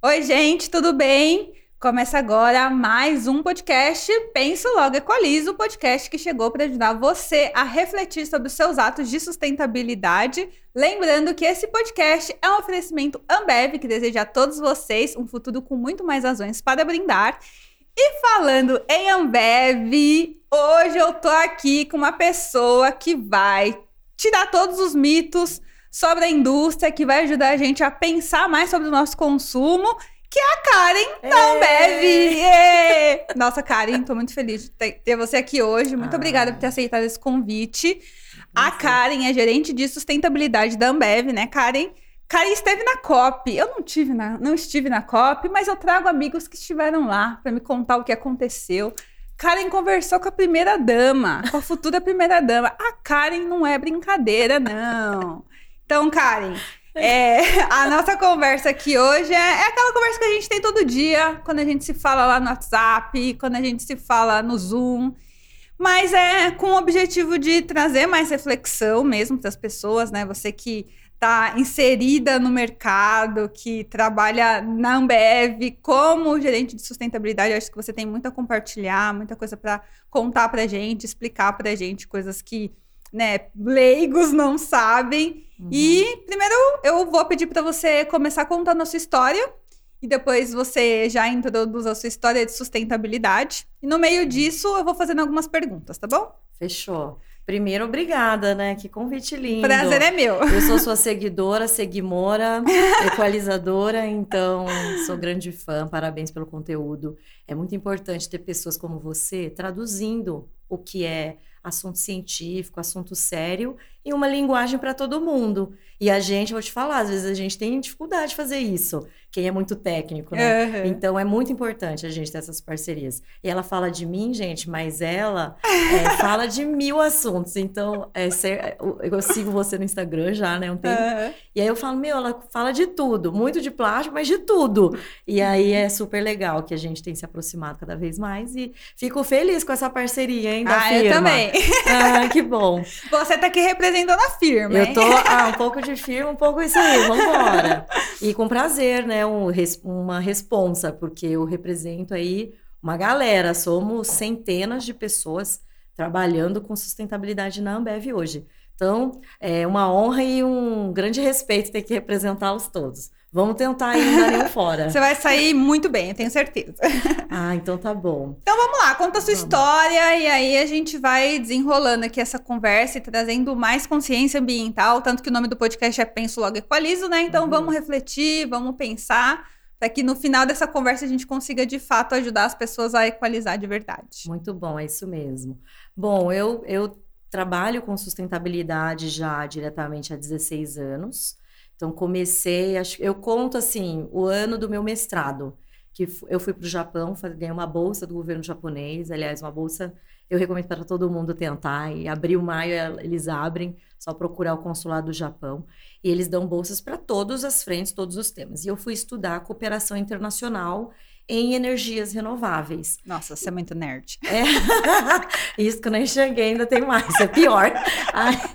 Oi, gente, tudo bem? Começa agora mais um podcast Penso Logo Equalizo, o podcast que chegou para ajudar você a refletir sobre os seus atos de sustentabilidade. Lembrando que esse podcast é um oferecimento Ambev que deseja a todos vocês um futuro com muito mais razões para brindar. E falando em Ambev, hoje eu tô aqui com uma pessoa que vai tirar todos os mitos sobre a indústria, que vai ajudar a gente a pensar mais sobre o nosso consumo que é a Karen da Ambev. Nossa, Karen, tô muito feliz de ter você aqui hoje. Muito ah. obrigada por ter aceitado esse convite. A Karen é gerente de sustentabilidade da Ambev, né, Karen? Karen esteve na COP. Eu não tive na, não estive na COP, mas eu trago amigos que estiveram lá para me contar o que aconteceu. Karen conversou com a primeira dama, com a futura primeira dama. A Karen não é brincadeira, não. Então, Karen, é, a nossa conversa aqui hoje é, é, aquela conversa que a gente tem todo dia, quando a gente se fala lá no WhatsApp, quando a gente se fala no Zoom. Mas é com o objetivo de trazer mais reflexão mesmo para as pessoas, né? Você que está inserida no mercado, que trabalha na Ambev como gerente de sustentabilidade, acho que você tem muito a compartilhar, muita coisa para contar para gente, explicar para gente coisas que né, leigos não sabem. Uhum. E primeiro eu vou pedir para você começar contando a sua história e depois você já introduz a sua história de sustentabilidade. E no meio disso eu vou fazendo algumas perguntas, tá bom? Fechou. Primeiro, obrigada, né? Que convite lindo. Prazer é meu. Eu sou sua seguidora, seguimora, equalizadora, então sou grande fã. Parabéns pelo conteúdo. É muito importante ter pessoas como você traduzindo o que é assunto científico, assunto sério, em uma linguagem para todo mundo. E a gente, vou te falar, às vezes a gente tem dificuldade de fazer isso, quem é muito técnico, né? Uhum. Então é muito importante a gente ter essas parcerias. E ela fala de mim, gente, mas ela é, fala de mil assuntos. Então, é, eu sigo você no Instagram já, né? Um tempo. Uhum. E aí eu falo, meu, ela fala de tudo, muito de plástico, mas de tudo. E aí é super legal que a gente tem se aproximado cada vez mais. E fico feliz com essa parceria, hein, da ah, firma. eu também. Ah, que bom. Você tá aqui representando a firma, Eu tô, ah, um pouco de firma, um pouco isso aí, vambora. E com prazer, né, um, uma responsa, porque eu represento aí uma galera, somos centenas de pessoas trabalhando com sustentabilidade na Ambev hoje. Então, é uma honra e um grande respeito ter que representá-los todos. Vamos tentar ir dar nenhum fora. Você vai sair muito bem, eu tenho certeza. Ah, então tá bom. Então vamos lá, conta a sua vamos. história e aí a gente vai desenrolando aqui essa conversa e trazendo mais consciência ambiental, tanto que o nome do podcast é Penso Logo Equalizo, né? Então uhum. vamos refletir, vamos pensar para que no final dessa conversa a gente consiga de fato ajudar as pessoas a equalizar de verdade. Muito bom, é isso mesmo. Bom, eu, eu trabalho com sustentabilidade já diretamente há 16 anos. Então comecei, acho, eu conto assim, o ano do meu mestrado, que eu fui para o Japão, ganhei uma bolsa do governo japonês, aliás, uma bolsa eu recomendo para todo mundo tentar. E abril, maio, eles abrem, só procurar o consulado do Japão. E eles dão bolsas para todas as frentes, todos os temas. E eu fui estudar cooperação internacional em energias renováveis. Nossa, você é muito nerd. É. Isso que eu não enxerguei, ainda tem mais, é pior.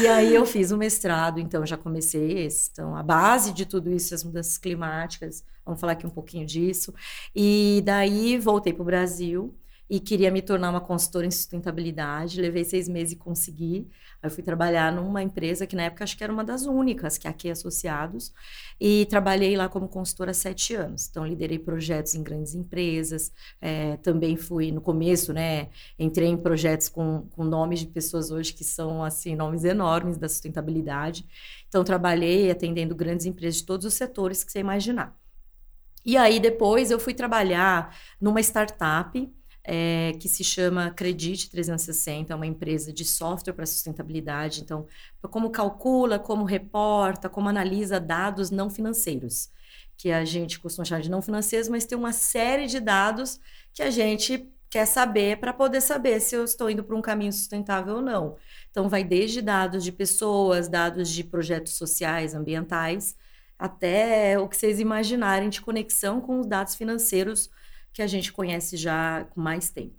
e aí eu fiz o mestrado, então já comecei esse. Então, a base de tudo isso, as mudanças climáticas, vamos falar aqui um pouquinho disso. E daí voltei para o Brasil e queria me tornar uma consultora em sustentabilidade. Levei seis meses e consegui. Aí fui trabalhar numa empresa que na época acho que era uma das únicas, que é Associados, e trabalhei lá como consultora sete anos. Então, liderei projetos em grandes empresas, é, também fui, no começo, né, entrei em projetos com, com nomes de pessoas hoje que são, assim, nomes enormes da sustentabilidade. Então, trabalhei atendendo grandes empresas de todos os setores que você imaginar. E aí, depois, eu fui trabalhar numa startup é, que se chama Credit 360, é uma empresa de software para sustentabilidade. Então, como calcula, como reporta, como analisa dados não financeiros, que a gente costuma chamar de não financeiros, mas tem uma série de dados que a gente quer saber para poder saber se eu estou indo para um caminho sustentável ou não. Então, vai desde dados de pessoas, dados de projetos sociais, ambientais, até o que vocês imaginarem de conexão com os dados financeiros que a gente conhece já com mais tempo.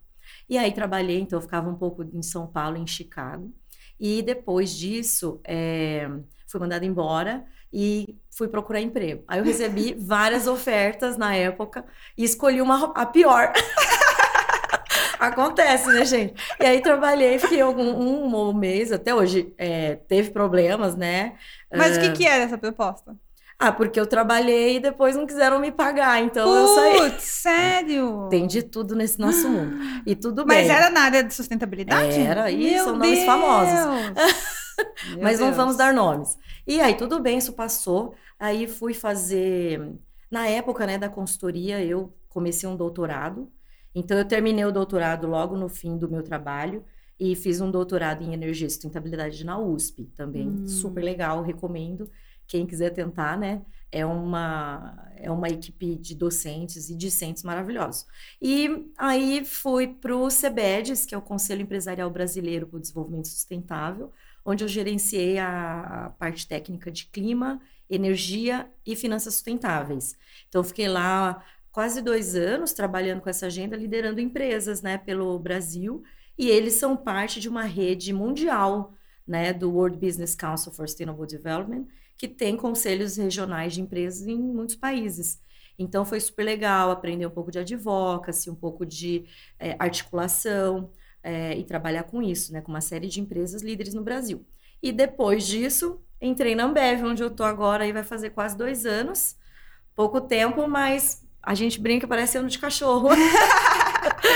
E aí trabalhei, então eu ficava um pouco em São Paulo, em Chicago. E depois disso, é, fui mandada embora e fui procurar emprego. Aí eu recebi várias ofertas na época e escolhi uma a pior. Acontece, né, gente? E aí trabalhei, fiquei algum, um, um mês, até hoje é, teve problemas, né? Mas uh... o que, que era essa proposta? Ah, porque eu trabalhei e depois não quiseram me pagar, então Putz, eu saí. sério? Tem de tudo nesse nosso mundo. E tudo Mas bem. Mas era na área de sustentabilidade? Era, e são nomes famosos. Mas não vamos dar nomes. E aí, tudo bem, isso passou. Aí fui fazer. Na época né, da consultoria, eu comecei um doutorado. Então, eu terminei o doutorado logo no fim do meu trabalho e fiz um doutorado em energia e sustentabilidade na USP também. Hum. Super legal, recomendo. Quem quiser tentar, né? É uma, é uma equipe de docentes e discentes maravilhosos. E aí fui para o CEBEDES, que é o Conselho Empresarial Brasileiro para o Desenvolvimento Sustentável, onde eu gerenciei a, a parte técnica de clima, energia e finanças sustentáveis. Então, fiquei lá quase dois anos trabalhando com essa agenda, liderando empresas né, pelo Brasil, e eles são parte de uma rede mundial né, do World Business Council for Sustainable Development, que tem conselhos regionais de empresas em muitos países. Então foi super legal aprender um pouco de advocacy, um pouco de é, articulação é, e trabalhar com isso, né, com uma série de empresas líderes no Brasil. E depois disso, entrei na Ambev, onde eu tô agora, e vai fazer quase dois anos. Pouco tempo, mas a gente brinca, parece ano de cachorro.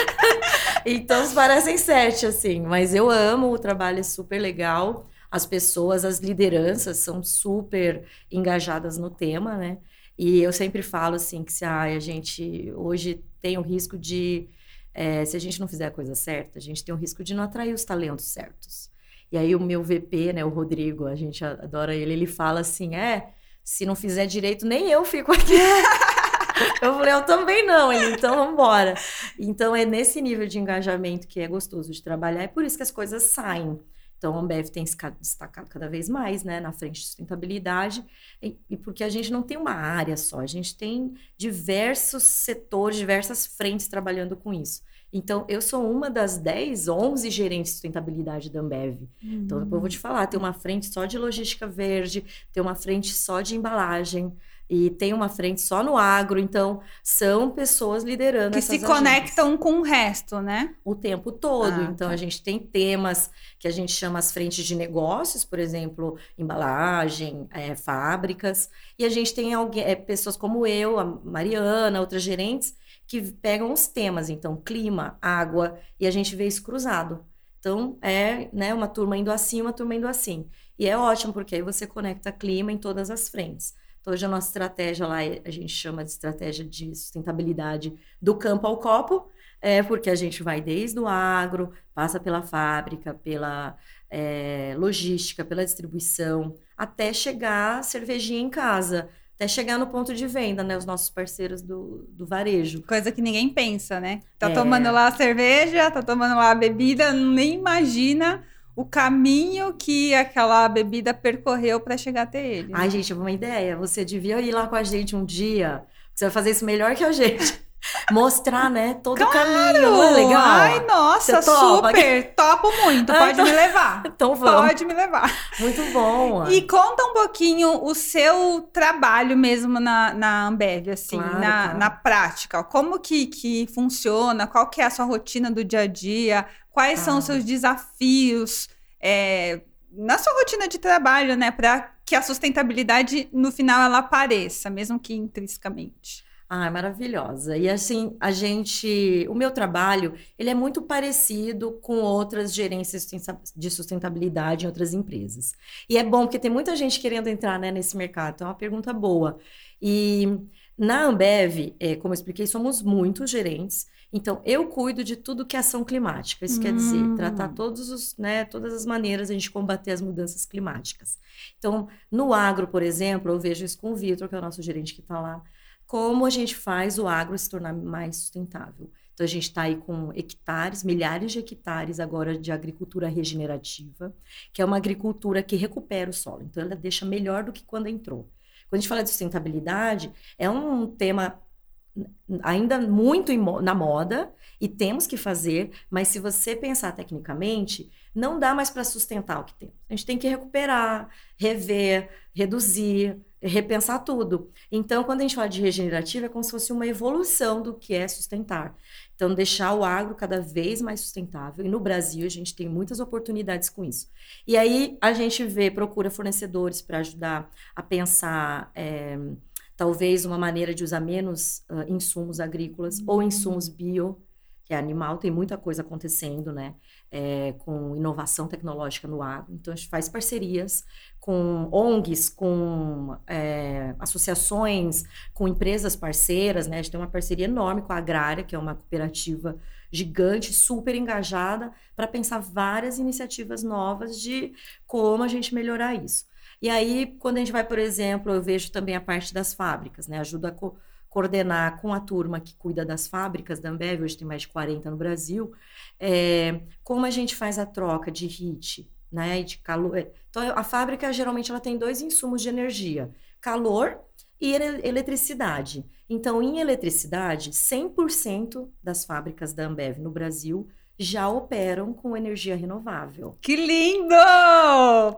então, parecem sete, assim. Mas eu amo, o trabalho é super legal as pessoas, as lideranças são super engajadas no tema, né? E eu sempre falo assim que se a gente hoje tem o risco de é, se a gente não fizer a coisa certa, a gente tem o risco de não atrair os talentos certos. E aí o meu VP, né, o Rodrigo, a gente adora ele, ele fala assim, é, se não fizer direito, nem eu fico aqui. eu falei, eu também não, ele, então vamos embora. Então é nesse nível de engajamento que é gostoso de trabalhar, é por isso que as coisas saem. Então, a Ambev tem se destacado cada vez mais né, na frente de sustentabilidade, e, e, porque a gente não tem uma área só, a gente tem diversos setores, diversas frentes trabalhando com isso. Então, eu sou uma das 10, 11 gerentes de sustentabilidade da Ambev. Uhum. Então, depois eu vou te falar, tem uma frente só de logística verde, tem uma frente só de embalagem, e tem uma frente só no agro, então são pessoas liderando que se conectam com o resto, né? O tempo todo. Ah, então tá. a gente tem temas que a gente chama as frentes de negócios, por exemplo, embalagem, é, fábricas, e a gente tem alguém, é, pessoas como eu, a Mariana, outras gerentes que pegam os temas, então clima, água, e a gente vê isso cruzado. Então é, né, uma turma indo assim, uma turma indo assim. E é ótimo porque aí você conecta clima em todas as frentes. Então, hoje a nossa estratégia lá, a gente chama de estratégia de sustentabilidade do campo ao copo, é porque a gente vai desde o agro, passa pela fábrica, pela é, logística, pela distribuição, até chegar a cervejinha em casa, até chegar no ponto de venda, né? Os nossos parceiros do, do varejo. Coisa que ninguém pensa, né? Tá é... tomando lá a cerveja, tá tomando lá a bebida, nem imagina o caminho que aquela bebida percorreu para chegar até ele. Ai, gente, uma ideia. Você devia ir lá com a gente um dia. Você vai fazer isso melhor que a gente. Mostrar, né, todo claro! o caminho. Não é legal? Ai, nossa, super. Topo muito. Pode me levar. então vamos. Pode me levar. Muito bom. E conta um pouquinho o seu trabalho mesmo na, na Ambev, assim, claro, na, claro. na prática. Como que, que funciona? Qual que é a sua rotina do dia a dia? Quais ah. são os seus desafios é, na sua rotina de trabalho, né? Para que a sustentabilidade, no final, ela apareça, mesmo que intrinsecamente. Ah, maravilhosa. E assim, a gente, o meu trabalho, ele é muito parecido com outras gerências de sustentabilidade em outras empresas. E é bom porque tem muita gente querendo entrar né, nesse mercado, então é uma pergunta boa. E na Ambev, é, como eu expliquei, somos muitos gerentes então, eu cuido de tudo que é ação climática. Isso hum. quer dizer, hum. tratar todos os, né, todas as maneiras de a gente combater as mudanças climáticas. Então, no agro, por exemplo, eu vejo isso com o Vitor, que é o nosso gerente que está lá, como a gente faz o agro se tornar mais sustentável. Então, a gente está aí com hectares, milhares de hectares agora de agricultura regenerativa, que é uma agricultura que recupera o solo. Então, ela deixa melhor do que quando entrou. Quando a gente fala de sustentabilidade, é um tema ainda muito na moda e temos que fazer, mas se você pensar tecnicamente, não dá mais para sustentar o que tem. A gente tem que recuperar, rever, reduzir, repensar tudo. Então, quando a gente fala de regenerativa, é como se fosse uma evolução do que é sustentar. Então, deixar o agro cada vez mais sustentável. E no Brasil, a gente tem muitas oportunidades com isso. E aí, a gente vê, procura fornecedores para ajudar a pensar. É, talvez uma maneira de usar menos uh, insumos agrícolas uhum. ou insumos bio, que é animal, tem muita coisa acontecendo, né? É, com inovação tecnológica no agro. Então, a gente faz parcerias com ONGs, com é, associações, com empresas parceiras, né? A gente tem uma parceria enorme com a Agrária, que é uma cooperativa gigante, super engajada, para pensar várias iniciativas novas de como a gente melhorar isso. E aí, quando a gente vai, por exemplo, eu vejo também a parte das fábricas, né? Ajuda a co coordenar com a turma que cuida das fábricas da Ambev, hoje tem mais de 40 no Brasil, é, como a gente faz a troca de heat, né? De calor. É, então, a fábrica geralmente ela tem dois insumos de energia: calor e eletricidade. Então, em eletricidade, 100% das fábricas da Ambev no Brasil já operam com energia renovável. Que lindo!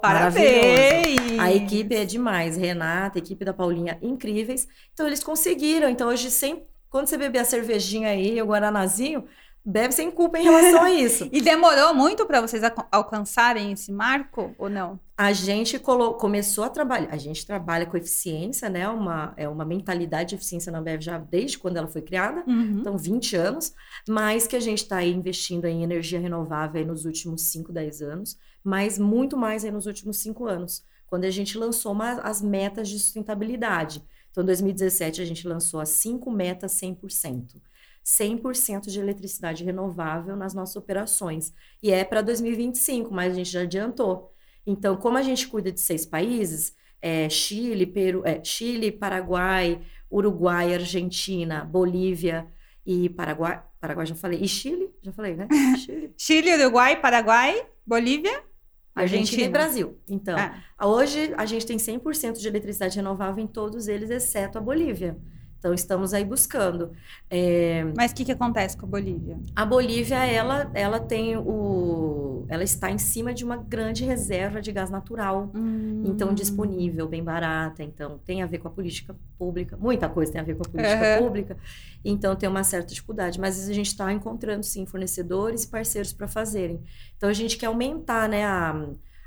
Parabéns! A equipe é demais, Renata, equipe da Paulinha, incríveis. Então eles conseguiram. Então hoje sempre quando você beber a cervejinha aí, o guaranazinho, bebe sem culpa em relação a isso. e demorou muito para vocês alcançarem esse marco ou não? A gente começou a trabalhar, a gente trabalha com eficiência, né? Uma, é uma mentalidade de eficiência na Ambev já desde quando ela foi criada, uhum. então 20 anos, mas que a gente está investindo em energia renovável nos últimos 5, 10 anos, mas muito mais aí nos últimos 5 anos, quando a gente lançou uma, as metas de sustentabilidade. Então, em 2017, a gente lançou as cinco metas 100%. 100% de eletricidade renovável nas nossas operações. E é para 2025, mas a gente já adiantou. Então, como a gente cuida de seis países, é, Chile, Peru, é, Chile, Paraguai, Uruguai, Argentina, Bolívia e Paraguai. Paraguai já falei. E Chile? Já falei, né? Chile, Chile Uruguai, Paraguai, Bolívia. Argentina, Argentina e Brasil. Então, ah. hoje a gente tem 100% de eletricidade renovável em todos eles, exceto a Bolívia. Então, estamos aí buscando. É... Mas o que, que acontece com a Bolívia? A Bolívia, ela, ela tem o... Ela está em cima de uma grande reserva de gás natural. Hum. Então, disponível, bem barata. Então, tem a ver com a política pública. Muita coisa tem a ver com a política uhum. pública. Então, tem uma certa dificuldade. Mas a gente está encontrando, sim, fornecedores e parceiros para fazerem. Então, a gente quer aumentar, né? A,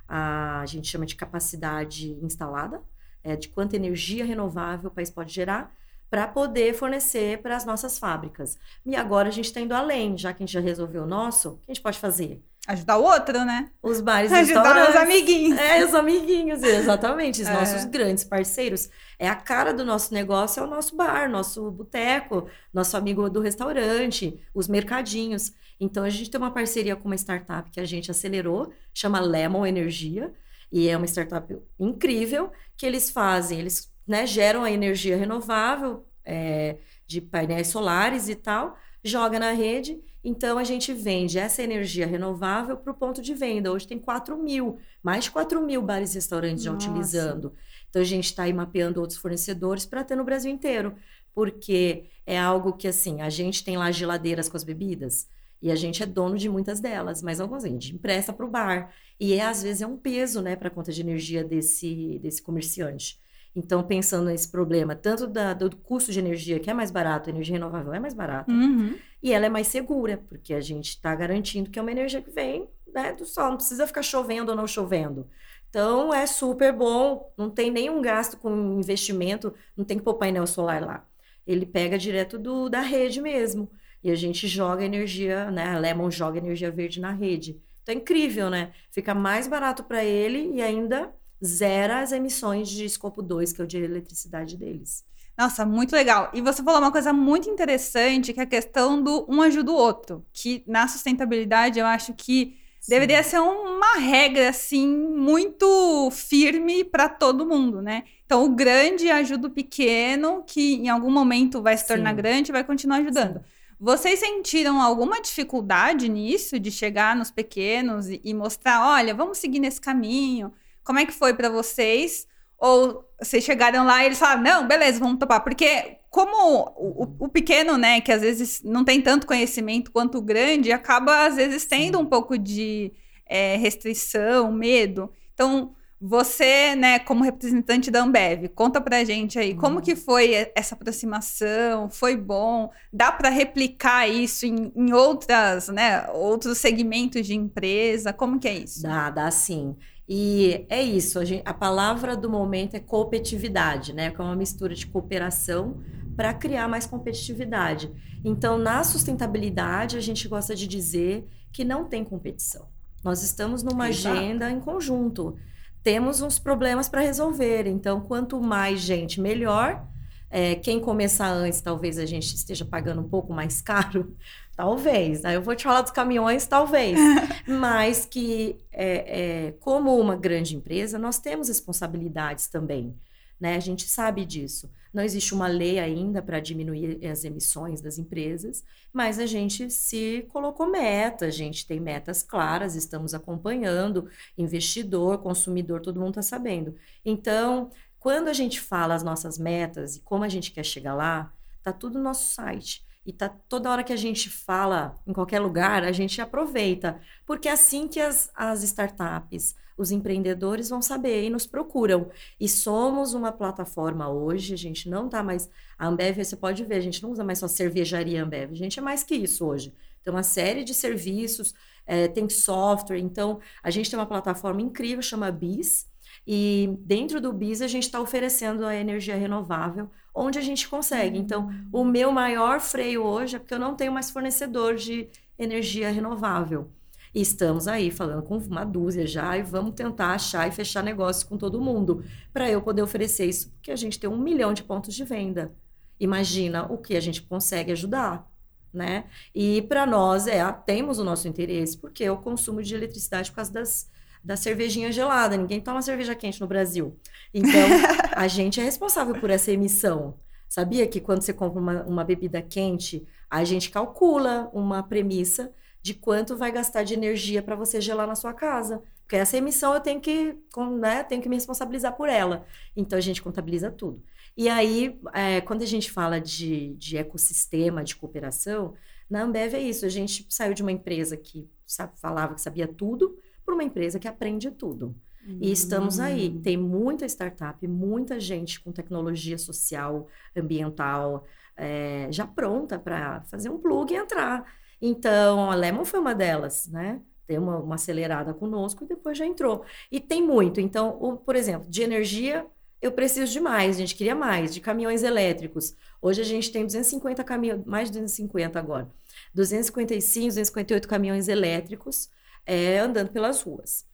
a, a gente chama de capacidade instalada. É, de quanta energia renovável o país pode gerar para poder fornecer para as nossas fábricas. E agora a gente está indo além, já que a gente já resolveu o nosso, o que a gente pode fazer? Ajudar o outro, né? Os bares e Ajudar os amiguinhos. É, os amiguinhos, exatamente. Os é. nossos grandes parceiros. É a cara do nosso negócio, é o nosso bar, nosso boteco, nosso amigo do restaurante, os mercadinhos. Então, a gente tem uma parceria com uma startup que a gente acelerou, chama Lemon Energia. E é uma startup incrível que eles fazem, eles né, geram a energia renovável é, de painéis solares e tal, joga na rede. Então a gente vende essa energia renovável para o ponto de venda. Hoje tem 4 mil, mais de 4 mil bares e restaurantes já utilizando. Então a gente está aí mapeando outros fornecedores para ter no Brasil inteiro. Porque é algo que assim, a gente tem lá geladeiras com as bebidas. E a gente é dono de muitas delas, mas algumas a gente empresta para o bar. E é, às vezes é um peso né, para a conta de energia desse, desse comerciante. Então, pensando nesse problema, tanto da, do custo de energia, que é mais barato, a energia renovável é mais barata, uhum. e ela é mais segura, porque a gente está garantindo que é uma energia que vem né, do sol, não precisa ficar chovendo ou não chovendo. Então, é super bom, não tem nenhum gasto com investimento, não tem que pôr painel solar lá. Ele pega direto do, da rede mesmo. E a gente joga energia, né? A Lemon joga energia verde na rede. Então é incrível, né? Fica mais barato para ele e ainda zera as emissões de escopo 2, que é o de eletricidade deles. Nossa, muito legal. E você falou uma coisa muito interessante, que é a questão do um ajuda o outro. Que na sustentabilidade eu acho que Sim. deveria ser uma regra, assim, muito firme para todo mundo, né? Então, o grande ajuda o pequeno, que em algum momento vai se tornar Sim. grande e vai continuar ajudando. Sim. Vocês sentiram alguma dificuldade nisso, de chegar nos pequenos e, e mostrar, olha, vamos seguir nesse caminho? Como é que foi para vocês? Ou vocês chegaram lá e eles falaram, não, beleza, vamos topar. Porque como o, o, pequeno, né, que às vezes não tem tanto conhecimento quanto o grande, acaba às vezes tendo um pouco de é, restrição, medo. Então, você, né, como representante da Ambev, conta pra gente aí como uhum. que foi essa aproximação, foi bom, dá para replicar isso em, em, outras, né, outros segmentos de empresa, como que é isso? Dá, dá sim. E é isso, a, gente, a palavra do momento é competitividade, né, que é uma mistura de cooperação para criar mais competitividade. Então, na sustentabilidade, a gente gosta de dizer que não tem competição. Nós estamos numa Exato. agenda em conjunto temos uns problemas para resolver. Então, quanto mais gente, melhor. É, quem começar antes, talvez a gente esteja pagando um pouco mais caro, talvez. Aí eu vou te falar dos caminhões, talvez. Mas que, é, é, como uma grande empresa, nós temos responsabilidades também. Né? A gente sabe disso. Não existe uma lei ainda para diminuir as emissões das empresas, mas a gente se colocou meta, a gente tem metas claras, estamos acompanhando, investidor, consumidor, todo mundo está sabendo. Então, quando a gente fala as nossas metas e como a gente quer chegar lá, tá tudo no nosso site. E tá toda hora que a gente fala em qualquer lugar, a gente aproveita. Porque é assim que as, as startups, os empreendedores vão saber e nos procuram. E somos uma plataforma hoje, a gente não tá mais. A Ambev, você pode ver, a gente não usa mais só cervejaria Ambev, a gente é mais que isso hoje. Tem uma série de serviços, é, tem software, então a gente tem uma plataforma incrível, chama BIS. E dentro do BIS a gente está oferecendo a energia renovável onde a gente consegue. Então, o meu maior freio hoje é porque eu não tenho mais fornecedor de energia renovável. E estamos aí falando com uma dúzia já e vamos tentar achar e fechar negócio com todo mundo para eu poder oferecer isso, porque a gente tem um milhão de pontos de venda. Imagina o que a gente consegue ajudar, né? E para nós é temos o nosso interesse porque o consumo de eletricidade por causa das da cervejinha gelada. Ninguém toma cerveja quente no Brasil. Então, a gente é responsável por essa emissão. Sabia que quando você compra uma, uma bebida quente, a gente calcula uma premissa de quanto vai gastar de energia para você gelar na sua casa. Porque essa emissão eu tenho que, né, tenho que me responsabilizar por ela. Então a gente contabiliza tudo. E aí, é, quando a gente fala de, de ecossistema, de cooperação, na Ambev é isso. A gente saiu de uma empresa que sabe, falava que sabia tudo para uma empresa que aprende tudo. E estamos aí. Hum. Tem muita startup, muita gente com tecnologia social, ambiental, é, já pronta para fazer um plug e entrar. Então, a Lemon foi uma delas, né? Deu uma, uma acelerada conosco e depois já entrou. E tem muito. Então, o, por exemplo, de energia, eu preciso de mais, a gente queria mais, de caminhões elétricos. Hoje a gente tem 250 caminhões, mais de 250 agora. 255, 258 caminhões elétricos é, andando pelas ruas.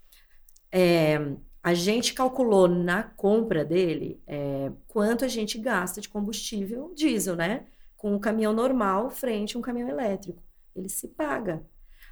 É, a gente calculou na compra dele é, quanto a gente gasta de combustível diesel, né? Com um caminhão normal frente a um caminhão elétrico ele se paga.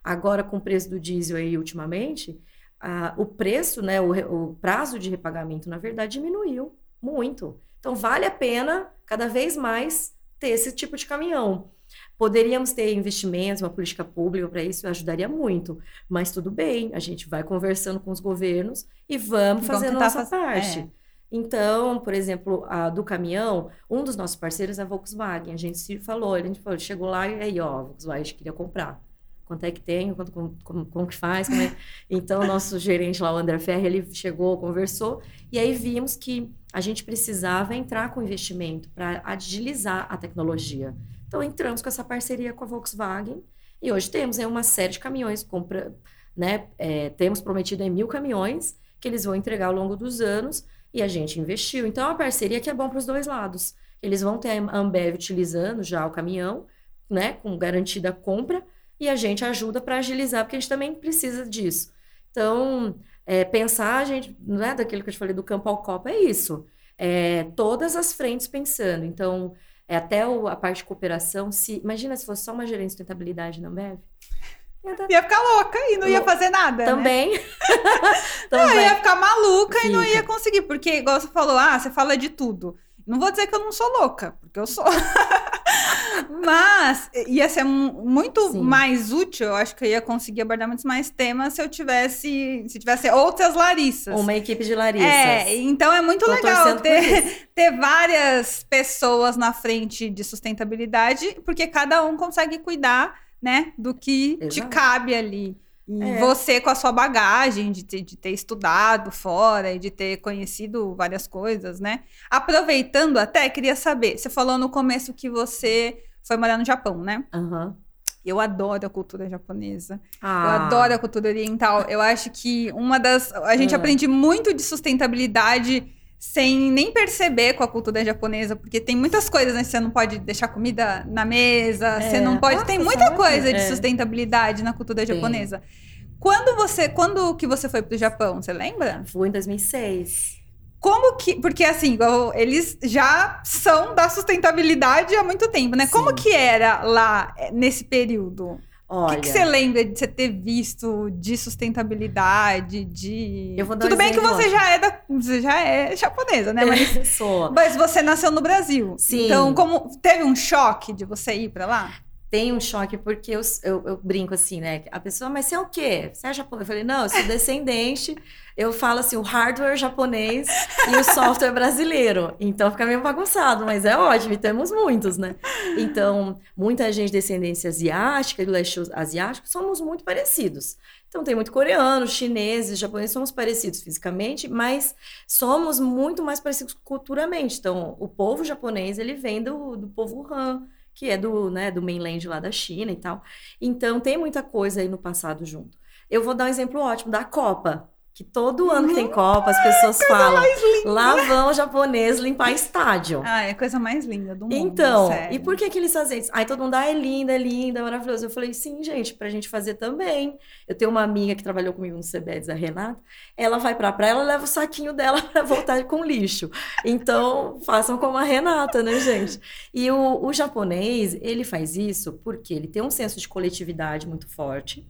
Agora, com o preço do diesel aí ultimamente, a, o preço, né, o, o prazo de repagamento, na verdade, diminuiu muito. Então, vale a pena cada vez mais ter esse tipo de caminhão. Poderíamos ter investimentos, uma política pública para isso, ajudaria muito. Mas tudo bem, a gente vai conversando com os governos e vamos fazer a nossa parte. É. Então, por exemplo, a do caminhão, um dos nossos parceiros é a Volkswagen. A gente se falou, a gente falou, chegou lá e aí, ó, a Volkswagen a gente queria comprar. Quanto é que tem? Quanto, como, como, como que faz? Como é? Então, o nosso gerente lá, o André Ferri, ele chegou, conversou, e aí vimos que a gente precisava entrar com investimento para agilizar a tecnologia. Então, entramos com essa parceria com a Volkswagen, e hoje temos aí, uma série de caminhões, compra, né? É, temos prometido aí, mil caminhões que eles vão entregar ao longo dos anos, e a gente investiu. Então, é uma parceria que é bom para os dois lados. Eles vão ter a Ambev utilizando já o caminhão, né, com garantida compra, e a gente ajuda para agilizar, porque a gente também precisa disso. Então, é, pensar, a gente, não é daquilo que eu te falei do campo ao copo, é isso. É, todas as frentes pensando. Então, é até o, a parte de cooperação, se imagina se fosse só uma gerência de sustentabilidade na Ambev, Ia ficar louca e não ia fazer nada. Também. Né? Também. Não, ia ficar maluca Fica. e não ia conseguir. Porque, igual você falou, ah, você fala de tudo. Não vou dizer que eu não sou louca, porque eu sou. Mas ia ser muito Sim. mais útil, eu acho que eu ia conseguir abordar muitos mais temas se eu tivesse, se tivesse outras Larissas. Uma equipe de Larissas. É, então é muito Tô legal ter, ter várias pessoas na frente de sustentabilidade, porque cada um consegue cuidar, né, do que te Exato. cabe ali. E É. você com a sua bagagem de ter, de ter estudado fora e de ter conhecido várias coisas, né? Aproveitando até, queria saber, você falou no começo que você foi morar no Japão, né? Aham. Eu adoro a cultura japonesa. Eu Ah, adoro a cultura oriental. Eu acho que uma das. A gente Ah. aprende muito de sustentabilidade sem nem perceber com a cultura japonesa, porque tem muitas coisas, né? Você não pode deixar comida na mesa, você É. não pode. Nossa, tem muita sabe? coisa de É. sustentabilidade na cultura Tem. japonesa. Quando você. Quando que você foi pro Japão? Você lembra? Fui em 2006. Como que. Porque assim, eles já são da sustentabilidade há muito tempo, né? Como Sim. que era lá eh, nesse período? O que, que você lembra de você ter visto de sustentabilidade, de. Eu vou dar um Tudo bem que você já é da, você já é japonesa, né? Mas, sou. mas você nasceu no Brasil. Sim. Então, como teve um choque de você ir pra lá? Tem um choque porque eu, eu, eu brinco assim, né? A pessoa, mas você é o quê? Você é japonês? Eu falei, não, eu sou descendente. Eu falo assim, o hardware japonês e o software brasileiro. Então fica meio bagunçado, mas é ótimo, e temos muitos, né? Então, muita gente de descendência asiática, do leste asiático, somos muito parecidos. Então, tem muito coreano, chineses, japoneses, somos parecidos fisicamente, mas somos muito mais parecidos culturalmente. Então, o povo japonês, ele vem do, do povo Han, que é do, né, do mainland lá da China e tal. Então, tem muita coisa aí no passado junto. Eu vou dar um exemplo ótimo da Copa, que todo ano que tem Copa, as pessoas falam, lá vão os japoneses limpar estádio. Ah, é a coisa mais linda do mundo. Então, sério. e por que que eles fazem isso? Aí todo mundo, ah, é linda, é linda, é maravilhoso. Eu falei, sim, gente, pra gente fazer também. Eu tenho uma amiga que trabalhou comigo no CBEDS, a Renata, ela vai pra praia, ela leva o saquinho dela pra voltar com lixo. Então, façam como a Renata, né, gente? E o, o japonês, ele faz isso porque ele tem um senso de coletividade muito forte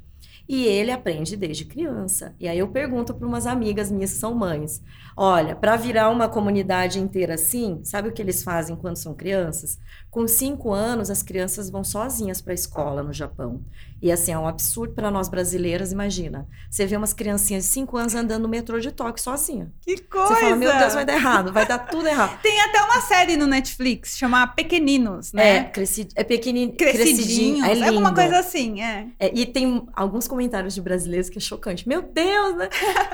e ele aprende desde criança. E aí eu pergunto para umas amigas minhas que são mães: olha, para virar uma comunidade inteira assim, sabe o que eles fazem quando são crianças? Com cinco anos, as crianças vão sozinhas para a escola no Japão. E assim, é um absurdo para nós brasileiras, imagina. Você vê umas criancinhas de cinco anos andando no metrô de Tóquio sozinha. Que coisa! Você fala, meu Deus, vai dar errado, vai dar tudo errado. Tem até uma série no Netflix, chama Pequeninos, né? É, cresci, é pequenininho, Crescidinhos, crescidinho, é é alguma lindo. coisa assim, é. É, e tem alguns comentários de brasileiros que é chocante. Meu Deus, né?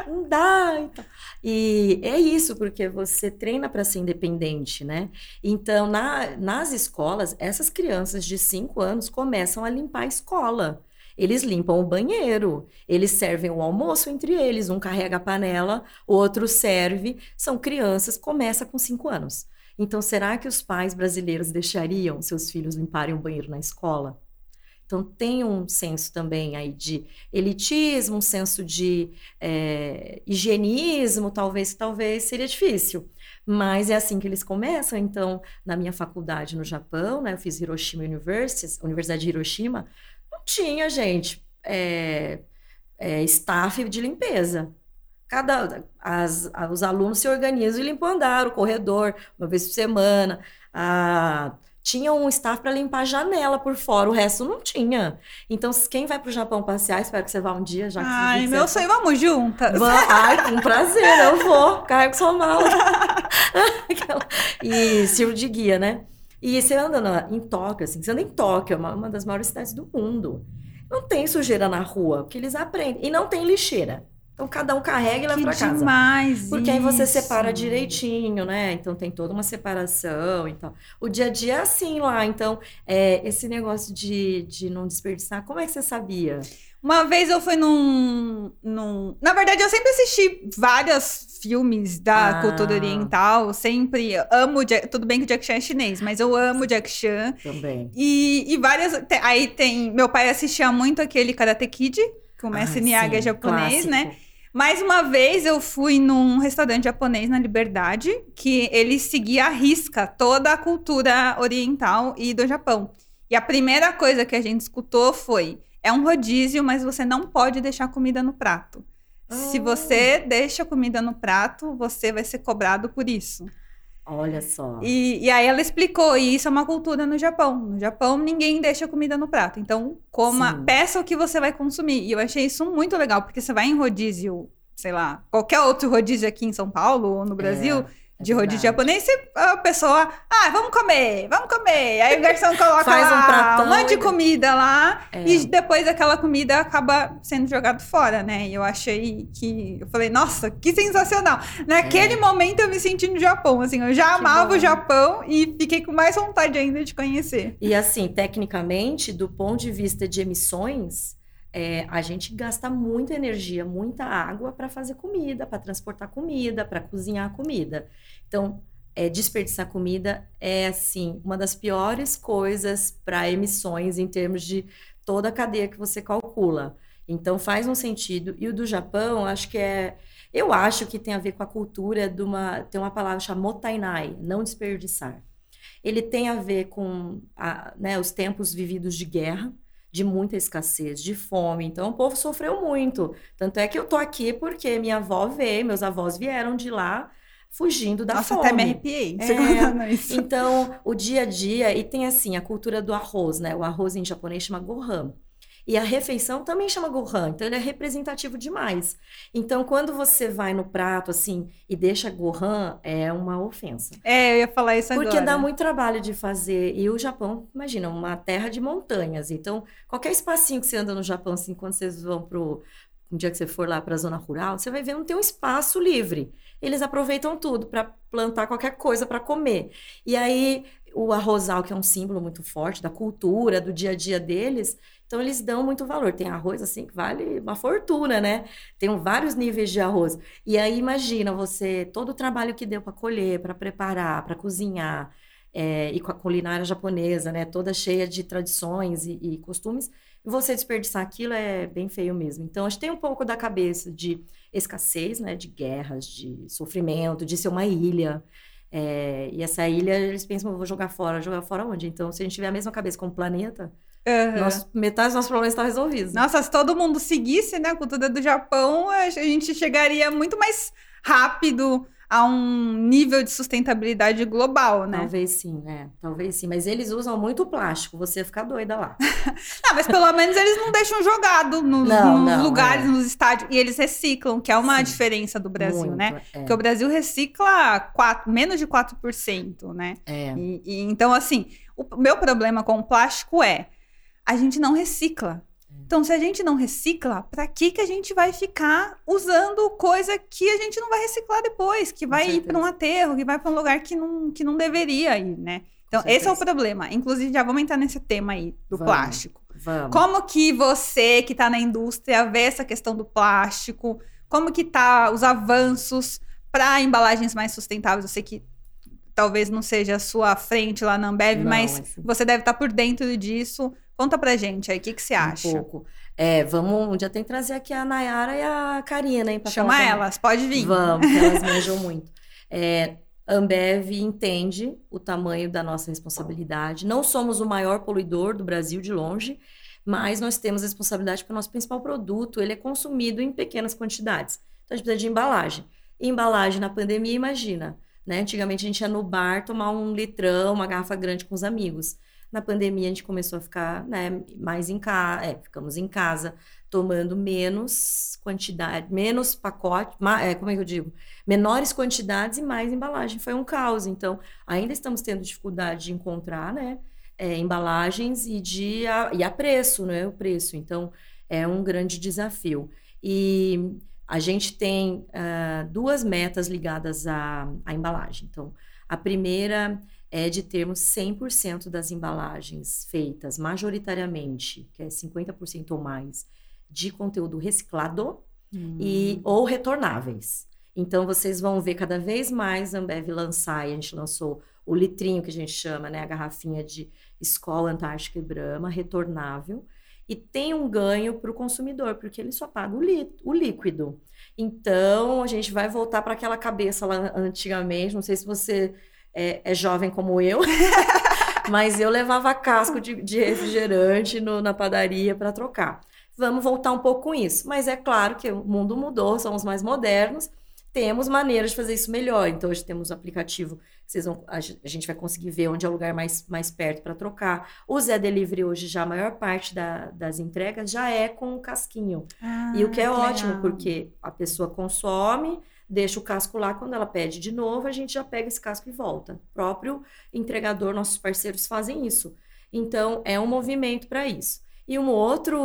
Não dá. E, tal. E é isso, porque você treina para ser independente, né? Então, na- nas escolas, essas crianças de 5 anos começam a limpar a escola. Eles limpam o banheiro, eles servem o almoço entre eles, um carrega a panela, outro serve. São crianças, começa com 5 anos. Então, será que os pais brasileiros deixariam seus filhos limparem o banheiro na escola? Então, tem um senso também aí de elitismo, um senso de é, higienismo, talvez, talvez seria difícil. Mas é assim que eles começam. Então, na minha faculdade no Japão, né, eu fiz Hiroshima University, Universidade de Hiroshima, não tinha, gente, é, é, staff de limpeza. Cada, as, a- os alunos se organizam e limpam o andar, o corredor, uma vez por semana. Ah, tinha um staff para limpar a janela por fora, o resto não tinha. Então, quem vai para o Japão passear, espero que você vá um dia, já que Ai, meu sonho, vamos juntas. Vá- Ai, um prazer, eu vou, carrego sua mala. E sirvo de guia, né? E você anda na- em Tóquio, assim, você anda em Tóquio, é uma, uma das maiores cidades do mundo. Não tem sujeira na rua, porque eles aprendem. E não tem lixeira. Então cada um carrega e leva para casa. demais Porque aí você isso. separa direitinho, né? Então tem toda uma separação e tal. O dia a dia é assim lá. Então, é, esse negócio de, de não desperdiçar, como é que você sabia? Uma vez eu fui num, num. Na verdade, eu sempre assisti vários filmes da Ah. cultura oriental. Sempre amo. Jack- Tudo bem que o Jack Chan é chinês, mas eu amo Jack Chan. Também. E, e várias. Aí tem. Meu pai assistia muito aquele Karate Kid, que o Mestre Ai, Miyagi é japonês, né? Mais uma vez eu fui num restaurante japonês na Liberdade, que ele seguia à risca toda a cultura oriental e do Japão. E a primeira coisa que a gente escutou foi: é um rodízio, mas você não pode deixar comida no prato. Se Ah. você deixa comida no prato, você vai ser cobrado por isso. Olha só. E, e aí ela explicou, e isso é uma cultura no Japão. No Japão, ninguém deixa comida no prato. Então, coma, Sim. peça o que você vai consumir. E eu achei isso muito legal, porque você vai em rodízio, sei lá, qualquer outro rodízio aqui em São Paulo ou no Brasil, É de rodízio japonês, a pessoa, ah, vamos comer, vamos comer. Aí o garçom coloca Faz um pratão um monte de comida lá É. e depois aquela comida acaba sendo jogada fora, né? E eu achei que eu falei, nossa, que sensacional. Naquele momento eu me senti no Japão, assim, eu já É. Que amava bom. o Japão e fiquei com mais vontade ainda de conhecer. E assim, tecnicamente, do ponto de vista de emissões, é, a gente gasta muita energia, muita água para fazer comida, para transportar comida, para cozinhar comida. Então, é, desperdiçar comida é assim uma das piores coisas para emissões em termos de toda a cadeia que você calcula. Então faz um sentido. E o do Japão, acho que é eu acho que tem a ver com a cultura de uma. Tem uma palavra chamada motainai, não desperdiçar. Ele tem a ver com a, né, os tempos vividos de guerra, de muita escassez, de fome. Então o povo sofreu muito. Tanto é que eu tô aqui porque minha avó veio, meus avós vieram de lá fugindo da Nossa, fome. até me arrepiei. Você É. contando isso. Então, o dia a dia, e tem assim, a cultura do arroz, né? O arroz em japonês chama gohan. E a refeição também chama gohan, então ele é representativo demais. Então, quando você vai no prato, assim, e deixa gohan, é uma ofensa. É, eu ia falar isso Porque agora. dá muito trabalho de fazer. E o Japão, imagina, uma terra de montanhas. Então, qualquer espacinho que você anda no Japão, assim, quando vocês vão pro. Um dia que você for lá para a zona rural, você vai ver não tem um espaço livre. Eles aproveitam tudo para plantar qualquer coisa para comer. E aí, o arrozal, que é um símbolo muito forte da cultura, do dia a dia deles, então eles dão muito valor. Tem arroz, assim, que vale uma fortuna, né? Tem vários níveis de arroz. E aí, imagina você, todo o trabalho que deu para colher, para preparar, para cozinhar, é, e com a culinária japonesa, né, toda cheia de tradições e, e costumes, e você desperdiçar aquilo é bem feio mesmo. Então, acho que tem um pouco da cabeça de escassez, né, de guerras, de sofrimento, de ser uma ilha. É, e essa ilha, eles pensam, vou jogar fora, jogar fora onde? Então, se a gente tiver a mesma cabeça com o planeta, Aham. nosso- metade dos nossos problemas estão resolvidos. Nossa, se todo mundo seguisse né, a cultura do Japão, a gente chegaria muito mais rápido a um nível de sustentabilidade global, né? Talvez sim, é, talvez sim. Mas eles usam muito plástico, você fica doida lá. Não, mas pelo menos eles não deixam jogado nos, Não, nos não, lugares, é. nos estádios. E eles reciclam, que é uma Sim. diferença do Brasil, Muito, né? É, Porque o Brasil recicla menos de 4%, né? é. E, e então, assim, o meu problema com o plástico é a gente não recicla. Então, se a gente não recicla, pra que que a gente vai ficar usando coisa que a gente não vai reciclar depois, que vai ir para um aterro, que vai para um lugar que não, que não deveria ir, né? Então, esse é o problema. Inclusive, já vamos entrar nesse tema aí do Vamos. plástico. Vamos. Como que você, que está na indústria, vê essa questão do plástico? Como que tá os avanços para embalagens mais sustentáveis? Eu sei que talvez não seja a sua frente lá na Ambev, Não, mas assim. você deve estar por dentro disso. Conta pra gente aí, o que, que você acha? Um pouco. É, vamos, um dia tem que trazer aqui a Nayara e a Karina, hein? Chama elas, pode vir. Vamos, elas manjam muito. É, Ambev entende o tamanho da nossa responsabilidade. Não somos o maior poluidor do Brasil de longe, mas nós temos responsabilidade porque o nosso principal produto ele é consumido em pequenas quantidades. Então a gente precisa de embalagem. E embalagem na pandemia, imagina, né? Antigamente a gente ia no bar tomar um litrão, uma garrafa grande com os amigos. Na pandemia a gente começou a ficar, né, mais em casa, é, ficamos em casa, tomando menos quantidade, menos pacote, é, como é que eu digo? Menores quantidades e mais embalagem. Foi um caos. Então, ainda estamos tendo dificuldade de encontrar, né, é, embalagens e de a, e a preço, né, o preço. Então, é um grande desafio. E a gente tem ah, duas metas ligadas à, à embalagem. Então, a primeira é de termos 100% das embalagens feitas majoritariamente, que é 50% ou mais, de conteúdo reciclado e ou retornáveis. Então vocês vão ver cada vez mais a Ambev lançar, e a gente lançou o litrinho que a gente chama, né, a garrafinha de Skol, Antártica e Brahma, retornável, e tem um ganho para o consumidor, porque ele só paga o, li- o líquido. Então a gente vai voltar para aquela cabeça lá antigamente, não sei se você é, é jovem como eu, mas eu levava casco de, de refrigerante no- na padaria para trocar. Vamos voltar um pouco com isso. Mas é claro que o mundo mudou, somos mais modernos, temos maneiras de fazer isso melhor. Então, hoje temos o aplicativo, vocês vão, a gente vai conseguir ver onde é o lugar mais, mais perto para trocar. O Zé Delivery hoje já a maior parte da, das entregas já é com o casquinho. Ah, e o que é que ótimo, legal. porque a pessoa consome, deixa o casco lá, quando ela pede de novo, a gente já pega esse casco e volta. O próprio entregador, nossos parceiros fazem isso. Então, é um movimento para isso. E um outro,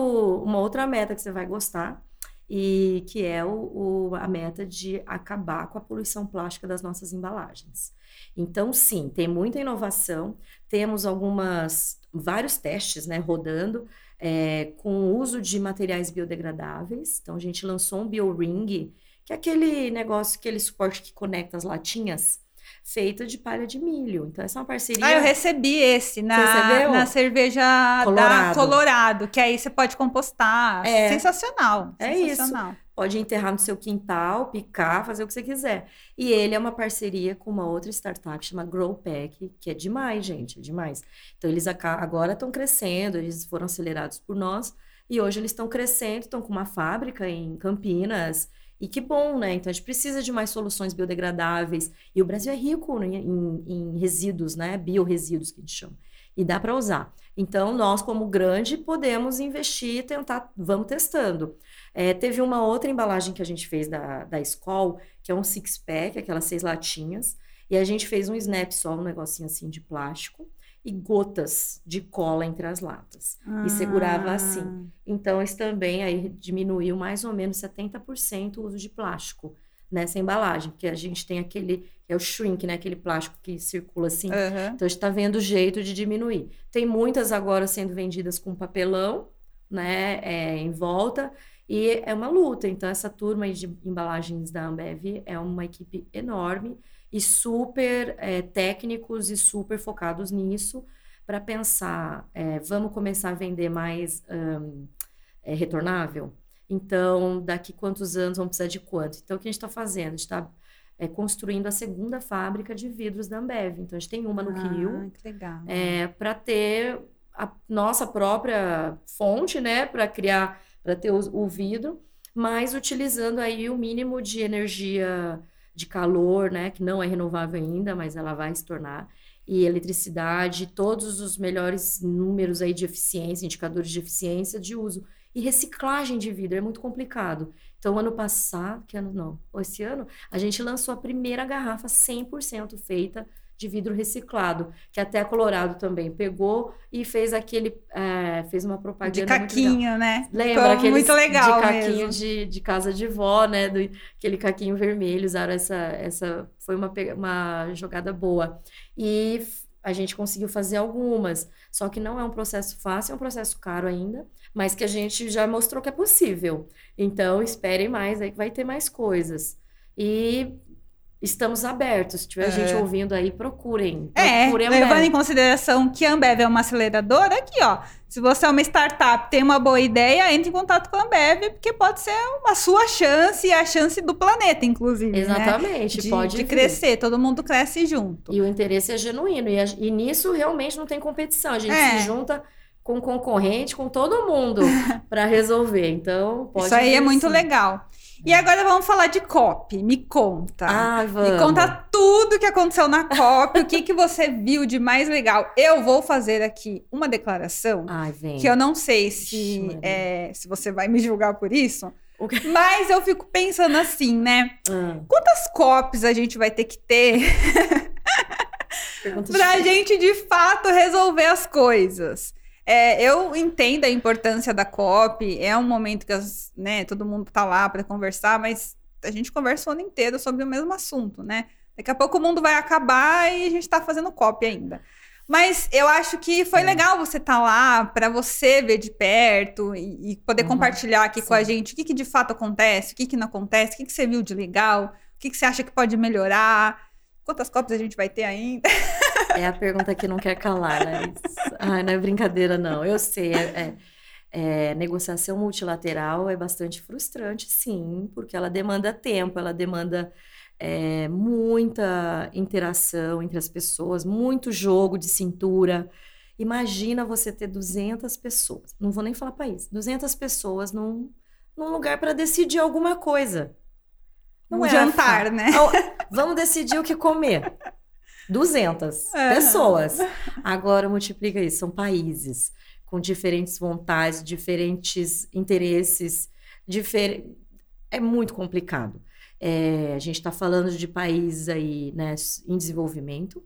uma outra meta que você vai gostar e que é o, o, a meta de acabar com a poluição plástica das nossas embalagens. Então, sim, tem muita inovação, temos algumas vários testes né, rodando é, com o uso de materiais biodegradáveis. Então, a gente lançou um BioRing, que é aquele negócio, aquele suporte que conecta as latinhas feita de palha de milho. Então, essa é uma parceria. Ah, eu recebi esse na, na cerveja Colorado. da Colorado, que aí você pode compostar. É. Sensacional. É sensacional. isso. Pode enterrar no seu quintal, picar, fazer o que você quiser. E ele é uma parceria com uma outra startup chama Growpack, que é demais, gente, é demais. Então, eles agora estão crescendo, eles foram acelerados por nós, e hoje eles estão crescendo, estão com uma fábrica em Campinas, e que bom, né? Então a gente precisa de mais soluções biodegradáveis. E o Brasil é rico em, em, resíduos, né? Biorresíduos que a gente chama. E dá para usar. Então, nós, como grande, podemos investir e tentar, vamos testando. É, teve uma outra embalagem que a gente fez da, da Skol, que é um six-pack, aquelas seis latinhas, e a gente fez um snap só, um negocinho assim de plástico e gotas de cola entre as latas. Ah. E segurava assim. Ah. Então, isso também aí diminuiu mais ou menos 70% o uso de plástico nessa embalagem, porque a gente tem aquele, é o shrink, né? Aquele plástico que circula assim. Uhum. Então, a gente está vendo o jeito de diminuir. Tem muitas agora sendo vendidas com papelão, né? É, em volta. E é uma luta. Então, essa turma de embalagens da Ambev é uma equipe enorme e super é, técnicos e super focados nisso para pensar, é, vamos começar a vender mais um, é, retornável? Então, daqui quantos anos vamos precisar de quanto? Então, o que a gente está fazendo? A gente está é, construindo a segunda fábrica de vidros da Ambev. Então, a gente tem uma no ah, Rio. É, para ter a nossa própria fonte, né? Para criar, para ter o, o vidro, mas utilizando aí o mínimo de energia de calor, né, que não é renovável ainda, mas ela vai se tornar, e eletricidade, todos os melhores números aí de eficiência, indicadores de eficiência de uso. E reciclagem de vidro é muito complicado. Então, ano passado, que ano não, esse ano, a gente lançou a primeira garrafa 100% feita de vidro reciclado, que até a Colorado também pegou e fez aquele, é, fez uma propaganda de caquinho, né? Lembra aquele muito legal de caquinho de, de casa de vó, né? Do, aquele caquinho vermelho, usaram essa, essa foi uma, uma jogada boa e a gente conseguiu fazer algumas, só que não é um processo fácil, é um processo caro ainda, mas que a gente já mostrou que é possível. Então, esperem mais, aí vai ter mais coisas. E estamos abertos. Se tiver é. gente ouvindo aí, procurem. É, procurem levando em consideração que a Ambev é uma aceleradora, aqui, ó. Se você é uma startup, tem uma boa ideia, entre em contato com a Ambev, porque pode ser a sua chance e a chance do planeta, inclusive. Né? Exatamente, né? de, pode de crescer, todo mundo cresce junto. E o interesse é genuíno. E, a, e nisso realmente não tem competição. A gente é. se junta com concorrente, com todo mundo para resolver. Então, pode Isso aí é muito legal. E agora vamos falar de COP. Me conta. Ah, vamos. Me conta tudo que aconteceu na COP, o que, que você viu de mais legal. Eu vou fazer aqui uma declaração Ai, que eu não sei se, é, se você vai me julgar por isso. Mas eu fico pensando assim, né? Hum. Quantas COPs a gente vai ter que ter pra gente de fato resolver as coisas? É, eu entendo a importância da COP, é um momento que as, né, todo mundo tá lá para conversar, mas a gente conversa o ano inteiro sobre o mesmo assunto, né? Daqui a pouco o mundo vai acabar e a gente está fazendo COP ainda. Mas eu acho que foi é. legal você estar tá lá para você ver de perto e, e poder uhum, compartilhar aqui sim. com a gente o que, que, de fato acontece, o que, que não acontece, o que, que você viu de legal, o que, que você acha que pode melhorar, quantas COPs a gente vai ter ainda. É a pergunta que não quer calar, né? Ai, não é brincadeira, não. Eu sei, é, é, é, negociação multilateral é bastante frustrante, sim, porque ela demanda tempo, ela demanda é, muita interação entre as pessoas, muito jogo de cintura. Imagina você ter 200 pessoas, não vou nem falar país, 200 pessoas num, num lugar para decidir alguma coisa. um é jantar, né? Vamos decidir o que comer. 200 é. pessoas. Agora multiplica isso, são países com diferentes vontades, diferentes interesses, difer... é muito complicado. É, a gente está falando de países aí né, em desenvolvimento,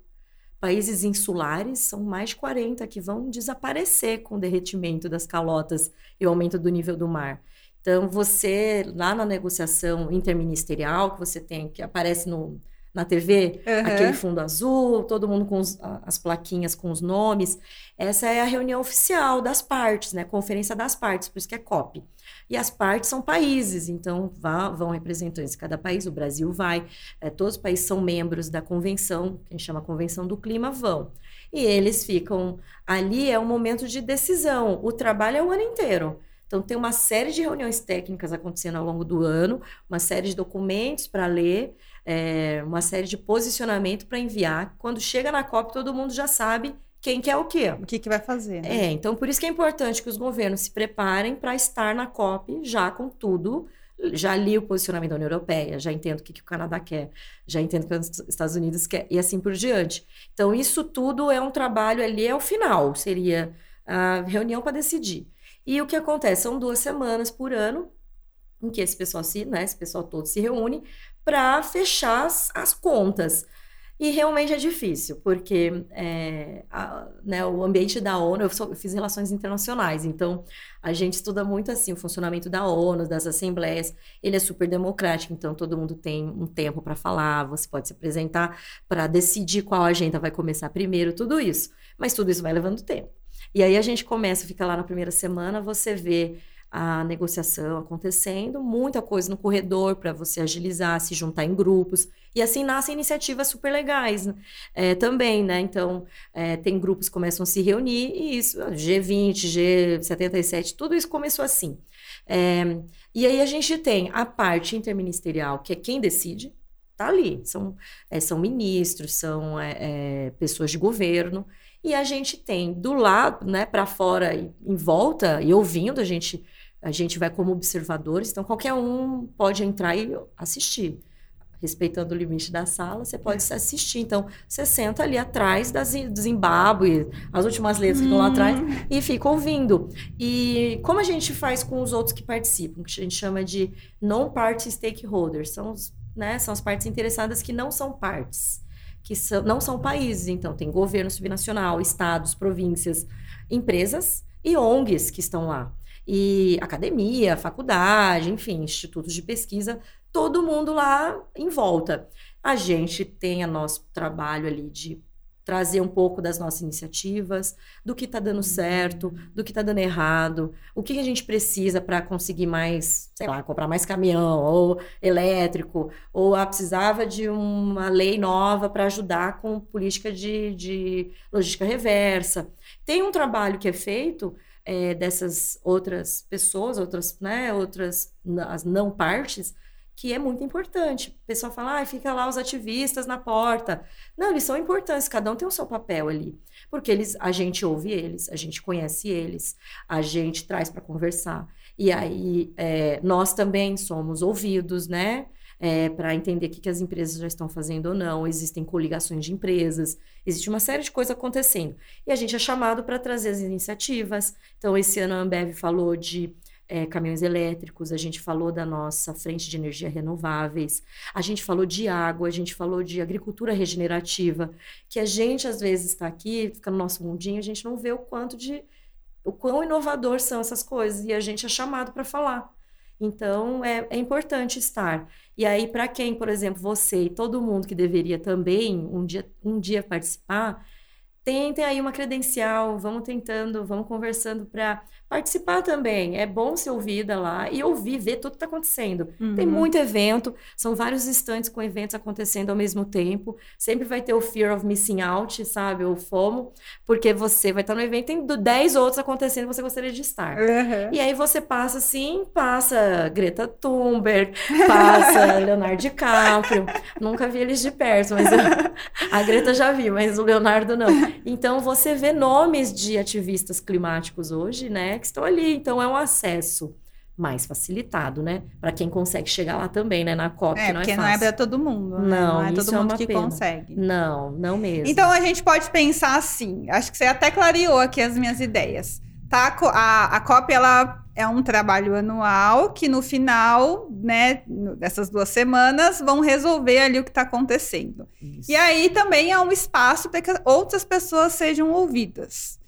países insulares, são mais de 40 que vão desaparecer com o derretimento das calotas e o aumento do nível do mar. Então, você, lá na negociação interministerial, que você tem, que aparece no, na TV, uhum. aquele fundo azul, todo mundo com os, as plaquinhas com os nomes. Essa é a reunião oficial das partes, né? Conferência das partes, por isso que é COP. E as partes são países, então vá, vão representantes de cada país, o Brasil vai, é, todos os países são membros da convenção, que a gente chama Convenção do Clima, vão. E eles ficam ali, é um momento de decisão. O trabalho é o ano inteiro. Então, tem uma série de reuniões técnicas acontecendo ao longo do ano, uma série de documentos para ler, é, uma série de posicionamento para enviar. Quando chega na COP, todo mundo já sabe quem quer o quê. O que, que vai fazer. Né? É, então por isso que é importante que os governos se preparem para estar na COP já com tudo. Já li o posicionamento da União Europeia, já entendo o que, que o Canadá quer, já entendo o que os Estados Unidos quer, e assim por diante. Então, isso tudo é um trabalho ali, é o final, seria a reunião para decidir. E o que acontece? São duas semanas por ano em que esse pessoal se, né, esse pessoal todo se reúne para fechar as, as, contas. E realmente é difícil, porque é, a, né, o ambiente da ONU, eu, sou, eu, fiz relações internacionais, então a gente estuda muito assim o funcionamento da ONU, das assembleias. Ele é super democrático, então todo mundo tem um tempo para falar, você pode se apresentar para decidir qual agenda vai começar primeiro, tudo isso. Mas tudo isso vai levando tempo. E aí a gente começa, fica lá na primeira semana, você vê a negociação acontecendo, muita coisa no corredor para você agilizar, se juntar em grupos. E assim nascem iniciativas super legais é, também, né? Então, é, tem grupos que começam a se reunir e isso, G20, G77, tudo isso começou assim. É, e aí a gente tem a parte interministerial, que é quem decide, tá ali. São, é, são ministros, são é, é, pessoas de governo. E a gente tem do lado, né, para fora em volta, e ouvindo, a gente a gente vai como observadores, então qualquer um pode entrar e assistir. Respeitando o limite da sala, você pode é. assistir. Então, você senta ali atrás das, do Zimbábue, as últimas letras ficam lá atrás, hum. e fica ouvindo. E como a gente faz com os outros que participam, que a gente chama de non-party stakeholders, são, os, né, são as partes interessadas que não são partes, que são, não são países. Então, tem governo subnacional, estados, províncias, empresas e ONGs que estão lá e academia, faculdade, enfim, institutos de pesquisa, todo mundo lá em volta. A gente tem o nosso trabalho ali de trazer um pouco das nossas iniciativas, do que está dando certo, do que está dando errado, o que a gente precisa para conseguir mais, sei lá, comprar mais caminhão ou elétrico, ou ah, precisava de uma lei nova para ajudar com política de, de logística reversa. Tem um trabalho que é feito é, dessas outras pessoas, outras, né, outras, as não partes, que é muito importante. O pessoal fala, ah, fica lá os ativistas na porta. Não, eles são importantes, cada um tem o seu papel ali. Porque eles, a gente ouve eles, a gente conhece eles, a gente traz para conversar. E aí, é, nós também somos ouvidos, né? É, para entender o que, que as empresas já estão fazendo ou não. Existem coligações de empresas, existe uma série de coisas acontecendo. E a gente é chamado para trazer as iniciativas. Então, esse ano a Ambev falou de é, caminhões elétricos, a gente falou da nossa frente de energia renováveis, a gente falou de água, a gente falou de agricultura regenerativa, que a gente às vezes está aqui, fica no nosso mundinho, a gente não vê o quanto de o quão inovador são essas coisas e a gente é chamado para falar. Então é, é importante estar. E aí, para quem, por exemplo, você e todo mundo que deveria também um dia, um dia participar, tentem aí uma credencial, vamos tentando, vamos conversando para participar também. É bom ser ouvida lá e ouvir, ver tudo que está acontecendo. Uhum. Tem muito evento, são vários instantes com eventos acontecendo ao mesmo tempo. Sempre vai ter o fear of missing out, sabe? O FOMO, porque você vai estar no evento, tem 10 outros acontecendo e você gostaria de estar. Uhum. E aí você passa assim, passa Greta Thunberg, passa Leonardo DiCaprio. Nunca vi eles de perto, mas eu... a Greta já vi, mas o Leonardo não. Então, você vê nomes de ativistas climáticos hoje, né, que estão ali. Então, é um acesso mais facilitado, né? Para quem consegue chegar lá também, né? Na COP, é, não é porque fácil. não é para todo mundo. Né? Não, não é todo é mundo uma que pena. consegue. Não, não mesmo. Então a gente pode pensar assim. Acho que você até clareou aqui as minhas ideias. Tá? A A, COP ela é um trabalho anual que no final, né, dessas duas semanas, vão resolver ali o que está acontecendo. Isso. E aí também há um espaço para que outras pessoas sejam ouvidas.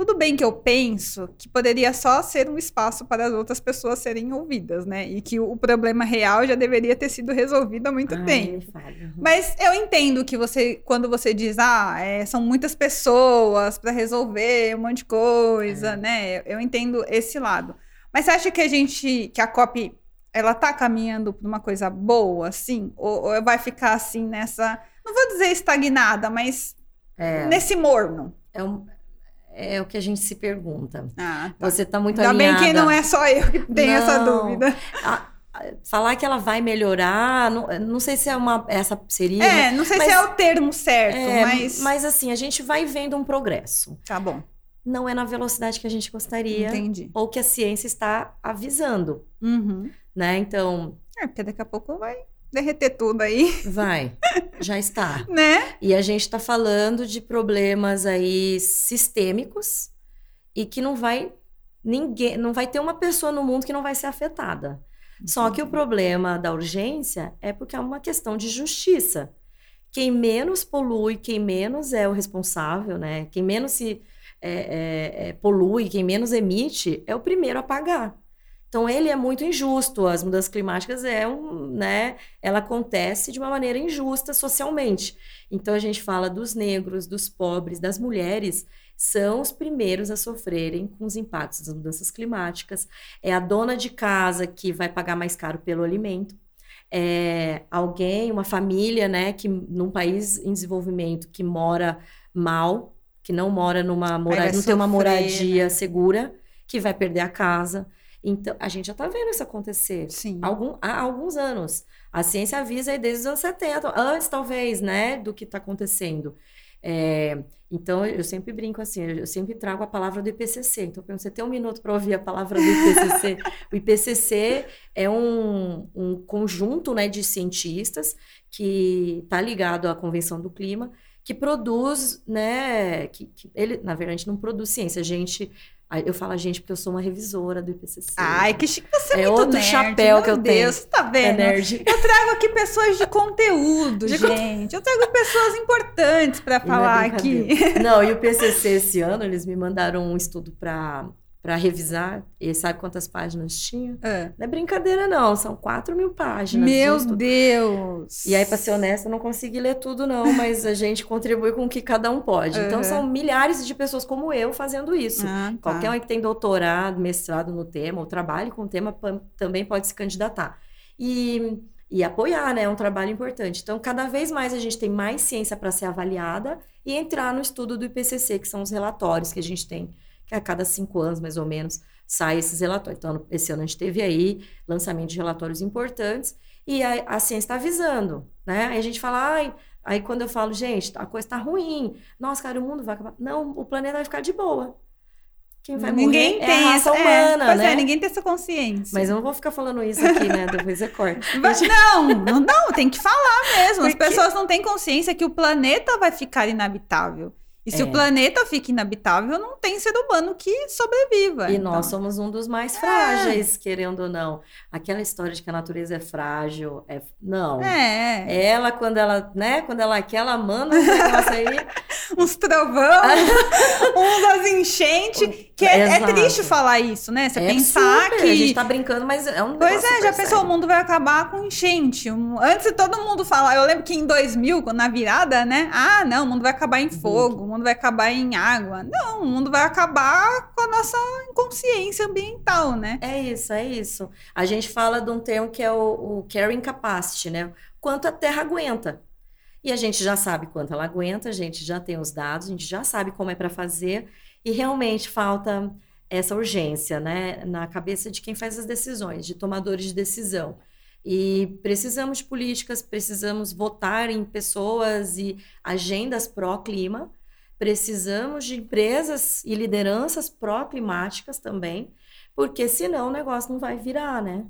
Tudo bem que eu penso que poderia só ser um espaço para as outras pessoas serem ouvidas, né? E que o problema real já deveria ter sido resolvido há muito Ai, tempo. Uhum. Mas eu entendo que você, quando você diz, ah, é, são muitas pessoas para resolver um monte de coisa, É. né? Eu, eu entendo esse lado. Mas você acha que a gente, que a COP, ela tá caminhando para uma coisa boa, assim? Ou, ou vai ficar assim nessa, não vou dizer estagnada, mas É, nesse morno? é, um- é o que a gente se pergunta. Ah, tá. Você está muito Ainda bem alinhada. que não é só eu que tenho essa Não. dúvida. A- a- falar que ela vai melhorar, não, não sei se é uma essa seria. É, não sei mas- se é o termo certo, É, mas... mas assim, a gente vai vendo um progresso. Tá bom, Não é na velocidade que a gente gostaria entendi. ou que a ciência está avisando, Uhum. né? Então, É, porque daqui a pouco vai derreter tudo aí, vai, já está. né? E a gente está falando de problemas aí sistêmicos e que não vai ninguém, não vai ter uma pessoa no mundo que não vai ser afetada. Só que o problema da urgência é porque é uma questão de justiça. Quem menos polui, quem menos é o responsável, né? Quem menos se é, é, é, polui, quem menos emite, é o primeiro a pagar. Então ele é muito injusto. As mudanças climáticas é um, né? Ela acontece de uma maneira injusta socialmente. Então a gente fala dos negros, dos pobres, das mulheres, são os primeiros a sofrerem com os impactos das mudanças climáticas. É a dona de casa que vai pagar mais caro pelo alimento. É alguém, uma família, né, que num país em desenvolvimento que mora mal, que não mora numa moradia, não tem uma sofrer, moradia né? segura, que vai perder a casa. Então, a gente já está vendo isso acontecer Sim. algum, há alguns anos. A ciência avisa aí desde os anos 70, antes talvez, né, do que está acontecendo. É, então, eu sempre brinco assim, eu sempre trago a palavra do IPCC. Então, para você ter um minuto para ouvir a palavra do IPCC. o IPCC é um, um conjunto né, de cientistas que está ligado à Convenção do Clima, que produz, né, que, que ele, na verdade, não produz ciência, a gente, eu falo a gente porque eu sou uma revisora do IPCC. Ai, que chique. Você é, É muito outro nerd, chapéu que eu Deus, tenho. Você tá é vendo? nerd. Eu trago aqui pessoas de conteúdo, De con- gente. Eu trago pessoas importantes para E não é falar aqui. Não, e o PCC esse ano, eles me mandaram um estudo para para revisar. E sabe quantas páginas tinha? Ah, Não é brincadeira, não. São 4 mil páginas. Meu. Deus. E aí, para ser honesta, eu não consegui ler tudo, não, mas a gente contribui com o que cada um pode. Então, Uhum. são milhares de pessoas como eu fazendo isso. Ah, tá. Qualquer um que tem doutorado, mestrado no tema, ou trabalhe com o tema, também pode se candidatar. E, e apoiar, né? É um trabalho importante. Então, cada vez mais a gente tem mais ciência para ser avaliada e entrar no estudo do IPCC, que são os relatórios que a gente tem, que a cada cinco anos, mais ou menos, sai esses relatórios. Então, esse ano a gente teve aí lançamento de relatórios importantes e a, a ciência está avisando, né? Aí a gente fala, ai. Aí quando eu falo, gente, a coisa está ruim, nossa, cara, o mundo vai acabar. Não, o planeta vai ficar de boa. Quem vai ninguém morrer tem é a raça essa, é, humana, pois né? é, ninguém tem essa consciência. Mas eu não vou ficar falando isso aqui, né? Depois você corta. Mas não, não, não, tem que falar mesmo. As Porque- pessoas não têm consciência que o planeta vai ficar inabitável. E se É. o planeta fica inabitável, não tem ser humano que sobreviva. E Então, nós somos um dos mais frágeis, querendo ou não. Aquela história de que a natureza é frágil, é não. É, Ela, quando ela, né, quando ela quer, ela manda um negócio aí. uns trovão, uns as enchentes. Que é, é triste falar isso, né? Você é pensar super, que. A gente tá brincando, mas é um Pois é, já pensou, o mundo vai acabar com enchente. Um- Antes todo mundo falava, eu lembro que em 2000, quando na virada, né? Ah, não, o mundo vai acabar em Uhum. fogo, o mundo vai acabar em água. Não, o mundo vai acabar com a nossa inconsciência ambiental, né? É isso, é isso. A gente fala de um termo que é o, o carrying capacity, né? Quanto a Terra aguenta. E a gente já sabe quanto ela aguenta, a gente já tem os dados, a gente já sabe como é para fazer, e realmente falta essa urgência, né, na cabeça de quem faz as decisões, de tomadores de decisão. E precisamos de políticas, precisamos votar em pessoas e agendas pró-clima precisamos de empresas e lideranças pró-climáticas também, porque senão o negócio não vai virar, né?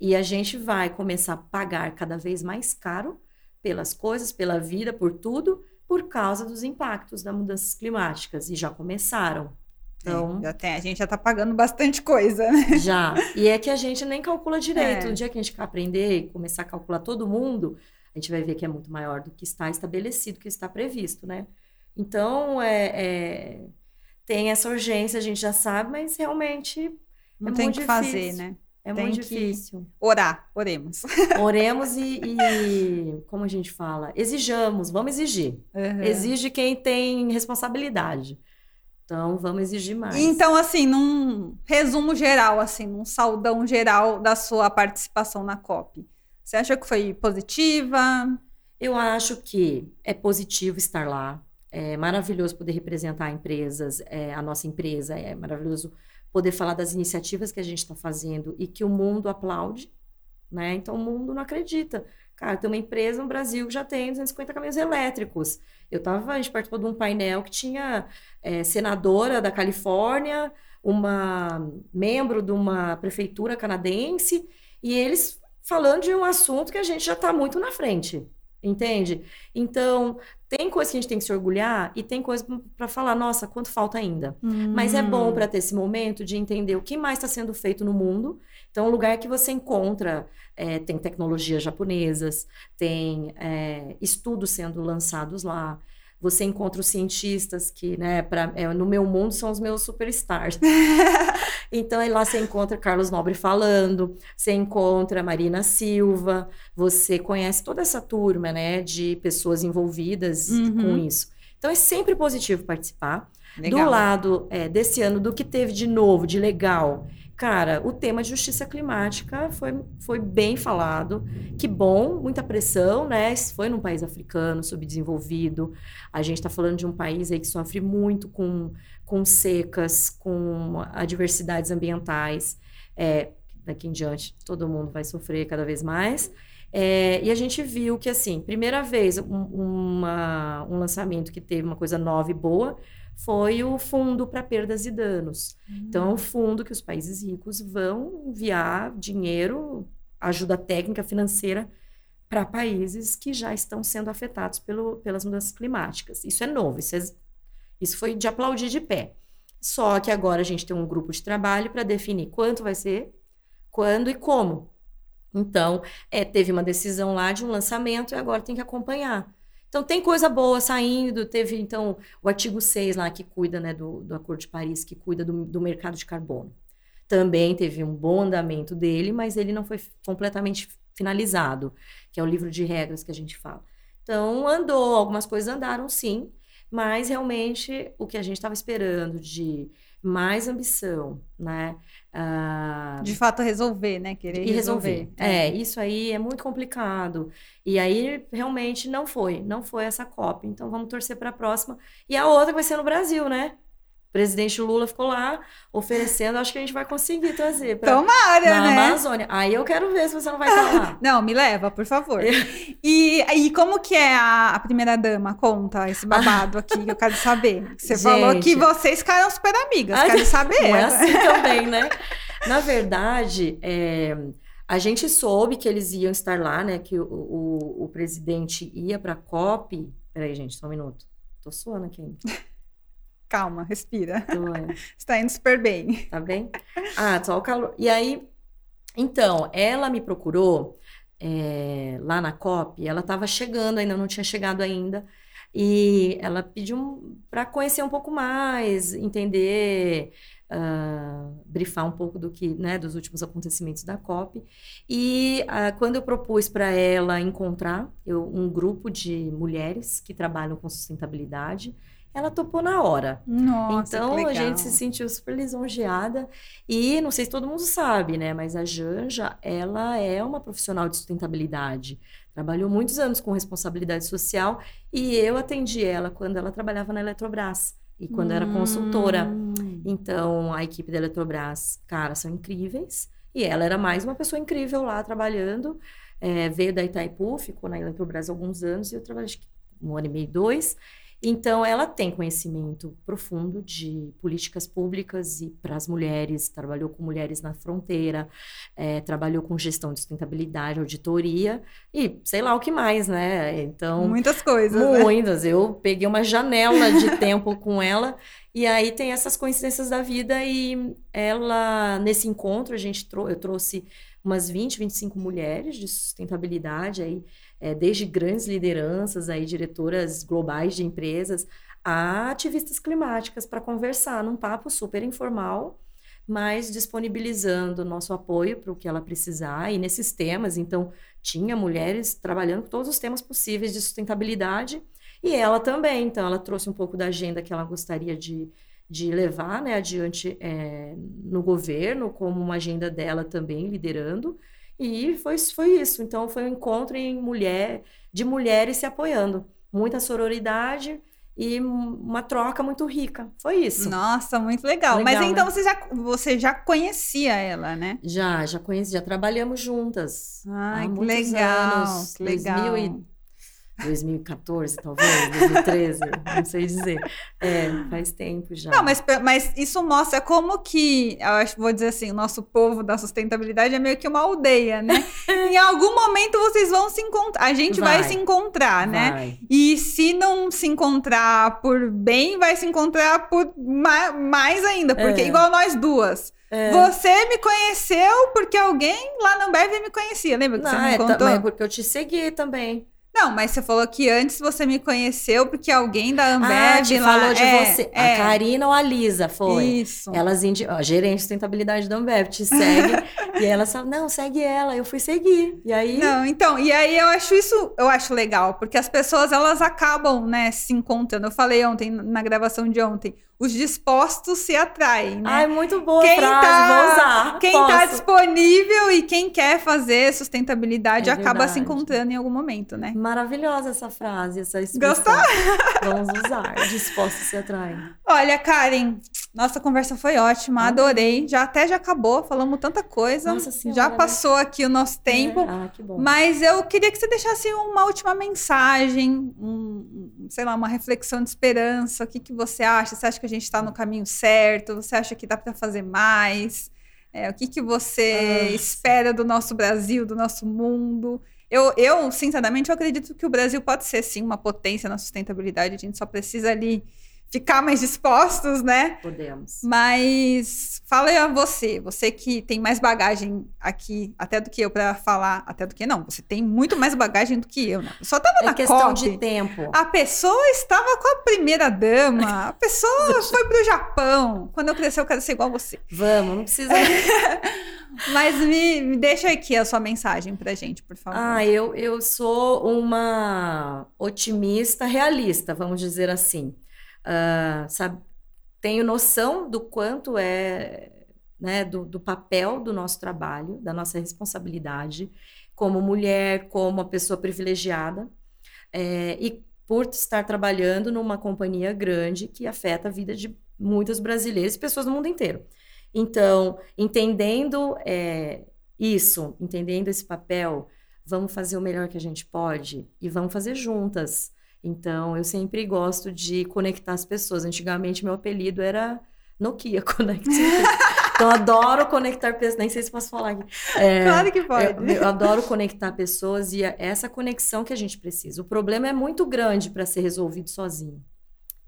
E a gente vai começar a pagar cada vez mais caro pelas coisas, pela vida, por tudo, por causa dos impactos das mudanças climáticas. E já começaram. Então, é, tem, a gente já está pagando bastante coisa, né? Já. E é que a gente nem calcula direito. É. No dia que a gente aprender e começar a calcular todo mundo, a gente vai ver que é muito maior do que está estabelecido, que está previsto, né? Então, é, é tem essa urgência, a gente já sabe, mas realmente não é tem muito que difícil. fazer, né? É Tem muito difícil. Orar, oremos. Oremos e, e, como a gente fala, exijamos, vamos exigir. Uhum. Exige quem tem responsabilidade. Então, vamos exigir mais. Então, assim, num resumo geral, assim, num saudão geral da sua participação na COP, você acha que foi positiva? Eu acho que é positivo estar lá. É maravilhoso poder representar empresas, é, a nossa empresa. É maravilhoso poder falar das iniciativas que a gente está fazendo e que o mundo aplaude, né? Então o mundo não acredita. Cara, tem uma empresa no Brasil que já tem 250 caminhões elétricos. Eu tava, a gente participou de um painel que tinha é, senadora da Califórnia, uma membro de uma prefeitura canadense, e eles falando de um assunto que a gente já está muito na frente, entende? Então, tem coisa que a gente tem que se orgulhar e tem coisa para falar, nossa, quanto falta ainda. Mas é Hum. bom para ter esse momento de entender o que mais está sendo feito no mundo. Então, um lugar que você encontra, é, tem tecnologias japonesas, tem é, estudos sendo lançados lá. Você encontra os cientistas que, né, pra, é, no meu mundo são os meus superstars. então, aí lá você encontra Carlos Nobre falando, você encontra Marina Silva, você conhece toda essa turma, né, de pessoas envolvidas Uhum. com isso. Então, é sempre positivo participar. Legal. Do lado é, desse ano, do que teve de novo, de legal, cara, o tema de justiça climática foi, foi bem falado. Que bom, muita pressão, né? Foi num país africano, subdesenvolvido. A gente está falando de um país aí que sofre muito com, com secas, com adversidades ambientais. É, daqui em diante, todo mundo vai sofrer cada vez mais. É, e a gente viu que, assim, primeira vez, um, uma- um lançamento que teve uma coisa nova e boa foi o Fundo para Perdas e Danos. Então, é um fundo que os países ricos vão enviar dinheiro, ajuda técnica, financeira, para países que já estão sendo afetados pelo, pelas mudanças climáticas. Isso é novo, isso, é- isso foi de aplaudir de pé. Só que agora a gente tem um grupo de trabalho para definir quanto vai ser, quando e como. Então, é, teve uma decisão lá de um lançamento e agora tem que acompanhar. Então, tem coisa boa saindo. Teve, então, o artigo 6 lá que cuida né, do, do Acordo de Paris, que cuida do, do mercado de carbono. Também teve um bom andamento dele, mas ele não foi completamente finalizado, que é o livro de regras que a gente fala. Então, andou, algumas coisas andaram sim, mas realmente o que a gente estava esperando de mais ambição, né? Ah, De fato, resolver, né? Querer e resolver. É, isso aí é muito complicado. E aí realmente não foi, não foi essa COP. Então vamos torcer para a próxima. E a outra vai ser no Brasil, né? O presidente Lula ficou lá oferecendo, acho que a gente vai conseguir trazer para Tomara, na né? Amazônia. Aí eu quero ver se você não vai estar lá. Não, me leva, por favor. E, e como que é a, a primeira dama? Conta esse babado aqui que eu quero saber. Você falou Gente. que vocês ficaram super amigas, quero saber. Não é assim também, né? Na verdade, é, a gente soube que eles iam estar lá, né? Que o, o, o presidente ia para a COP. Peraí, gente, só um minuto. Tô suando aqui ainda. Calma, respira. Tô, é. Está indo super bem. Tá bem? Ah, só o calor. E aí, então, ela me procurou é, lá na COP, ela estava chegando, ainda não tinha chegado ainda, e ela pediu para conhecer um pouco mais, entender, ah, brifar um pouco do que, né, dos últimos acontecimentos da COP. E ah, quando eu propus para ela encontrar eu, um grupo de mulheres que trabalham com sustentabilidade, ela topou na hora. Nossa, Então a gente se sentiu super lisonjeada e não sei se todo mundo sabe, né? Mas a Janja, ela é uma profissional de sustentabilidade. Trabalhou muitos anos com responsabilidade social e eu atendi ela quando ela trabalhava na Eletrobras e quando era consultora. Hum. Então a equipe da Eletrobras, cara, são incríveis e ela era mais uma pessoa incrível lá trabalhando. É, veio da Itaipu, ficou na Eletrobras alguns anos e eu trabalhei um ano e meio, dois. Então, ela tem conhecimento profundo de políticas públicas e para as mulheres, trabalhou com mulheres na fronteira, é, trabalhou com gestão de sustentabilidade, auditoria e sei lá o que mais, né? Então. Muitas coisas. Né? Muitas. Né? Eu peguei uma janela de tempo com ela. E aí tem essas coincidências da vida e ela, nesse encontro, a gente trou eu trouxe umas 20, 25 mulheres de sustentabilidade aí é, desde grandes lideranças, aí, diretoras globais de empresas, a ativistas climáticas para conversar num papo super informal, mas disponibilizando nosso apoio para o que ela precisar e nesses temas. Então, tinha mulheres trabalhando com todos os temas possíveis de sustentabilidade e ela também. Então, ela trouxe um pouco da agenda que ela gostaria de, de levar né, adiante é, no governo, como uma agenda dela também liderando. E foi, foi isso. Então, foi um encontro em mulher, de mulheres se apoiando. Muita sororidade e uma troca muito rica. Foi isso. Nossa, muito legal. legal Mas então né? você, já, você já conhecia ela, né? Já, já conheci, já trabalhamos juntas. Ai, que legal, anos, que legal. 2000 e 2014, talvez, 2013, não sei dizer. É, faz tempo já. Não, mas, mas isso mostra como que, eu acho, vou dizer assim, o nosso povo da sustentabilidade é meio que uma aldeia, né? em algum momento vocês vão se encontrar, a gente vai, vai se encontrar, né? Vai. E se não se encontrar por bem, vai se encontrar por ma mais ainda, porque é. igual nós duas. É. Você me conheceu porque alguém lá no Ambev me conhecia, lembra que não, você me é, contou? É porque eu te segui também. Não, mas você falou que antes você me conheceu porque alguém da Ambev ah, te lá, falou de é, você. É. A Karina ou a Lisa foi. Isso. Elas indi... Ó, gerente de sustentabilidade da Ambev te segue e elas falam: "Não, segue ela". Eu fui seguir. E aí Não, então, e aí eu acho isso, eu acho legal, porque as pessoas elas acabam, né, se encontrando. Eu falei ontem na gravação de ontem, os dispostos se atraem, né? Ai, muito boa quem frase, tá, usar. Quem está disponível e quem quer fazer sustentabilidade é acaba verdade. se encontrando em algum momento, né? Maravilhosa essa frase, essa expressão. Gostou? Vamos usar. Dispostos se atraem. Olha, Karen, nossa conversa foi ótima, ah. adorei. Já até já acabou, falamos tanta coisa. Nossa senhora, já passou aqui o nosso tempo. É. Ah, que bom. Mas eu queria que você deixasse uma última mensagem, um, sei lá, uma reflexão de esperança. O que, que você acha? Você acha que a gente está no caminho certo? Você acha que dá para fazer mais? É, o que, que você ah, espera do nosso Brasil, do nosso mundo? Eu, eu, sinceramente, eu acredito que o Brasil pode ser, sim, uma potência na sustentabilidade. A gente só precisa ali ficar mais dispostos, né? Podemos. Mas fala aí a você, você que tem mais bagagem aqui, até do que eu para falar, até do que não, você tem muito mais bagagem do que eu, né? Só tava é na questão COP, de tempo. A pessoa estava com a primeira dama, a pessoa foi pro Japão. Quando eu crescer eu quero ser igual a você. Vamos, não precisa Mas me, me, deixa aqui a sua mensagem pra gente, por favor. Ah, eu, eu sou uma otimista realista, vamos dizer assim uh, sabe, tenho noção do quanto é, né, do, do papel do nosso trabalho, da nossa responsabilidade como mulher, como uma pessoa privilegiada, é, e por estar trabalhando numa companhia grande que afeta a vida de muitos brasileiros e pessoas do mundo inteiro. Então, entendendo é, isso, entendendo esse papel, vamos fazer o melhor que a gente pode e vamos fazer juntas. Então, eu sempre gosto de conectar as pessoas. Antigamente, meu apelido era Nokia Connect. então, adoro conectar pessoas. Nem sei se posso falar aqui. É, claro que pode. Eu, eu, adoro conectar pessoas e é essa conexão que a gente precisa. O problema é muito grande para ser resolvido sozinho.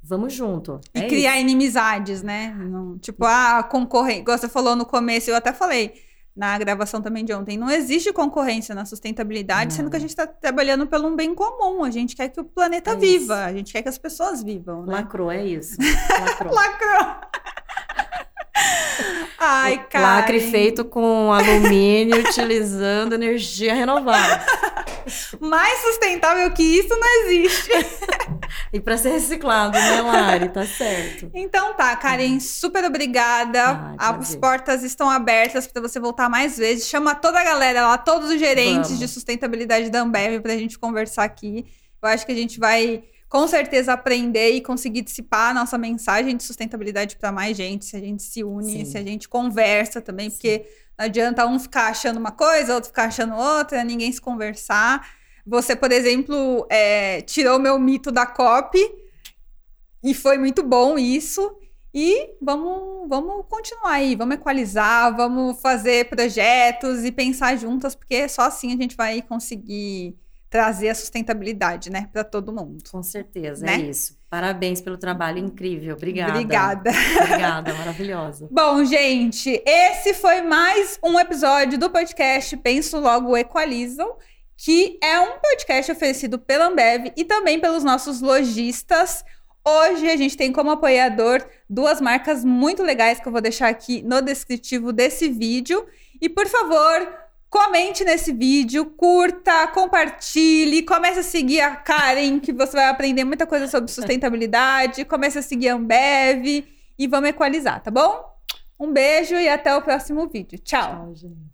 Vamos junto. E é criar isso. inimizades, né? Não, tipo, a ah, concorrente. Igual você falou no começo, eu até falei na gravação também de ontem. Não existe concorrência na sustentabilidade, não. sendo que a gente está trabalhando pelo um bem comum. A gente quer que o planeta é viva, isso. a gente quer que as pessoas vivam. Né? Lacrou, é isso. Lacrou. Lacrou. Ai, cara. Lacre feito com alumínio, utilizando energia renovável. Mais sustentável que isso não existe. e para ser reciclado, né, Lari? Tá certo. Então tá, Karen, uhum. super obrigada. Ah, As portas estão abertas para você voltar mais vezes. Chama toda a galera lá, todos os gerentes Vamos. de sustentabilidade da Ambev pra gente conversar aqui. Eu acho que a gente vai com certeza aprender e conseguir dissipar a nossa mensagem de sustentabilidade para mais gente, se a gente se une, Sim. se a gente conversa também, Sim. porque não adianta um ficar achando uma coisa, outro ficar achando outra, ninguém se conversar. Você, por exemplo, é, tirou meu mito da COP E foi muito bom isso. E vamos, vamos continuar aí, vamos equalizar, vamos fazer projetos e pensar juntas, porque só assim a gente vai conseguir trazer a sustentabilidade, né, para todo mundo. Com certeza, né? é isso. Parabéns pelo trabalho incrível. Obrigada. Obrigada. Obrigada, maravilhosa. Bom, gente, esse foi mais um episódio do podcast Penso Logo Equalizam, que é um podcast oferecido pela Ambev e também pelos nossos lojistas. Hoje a gente tem como apoiador duas marcas muito legais que eu vou deixar aqui no descritivo desse vídeo. E por favor, comente nesse vídeo, curta, compartilhe, comece a seguir a Karen, que você vai aprender muita coisa sobre sustentabilidade, comece a seguir a Ambev e vamos equalizar, tá bom? Um beijo e até o próximo vídeo. Tchau. Tchau.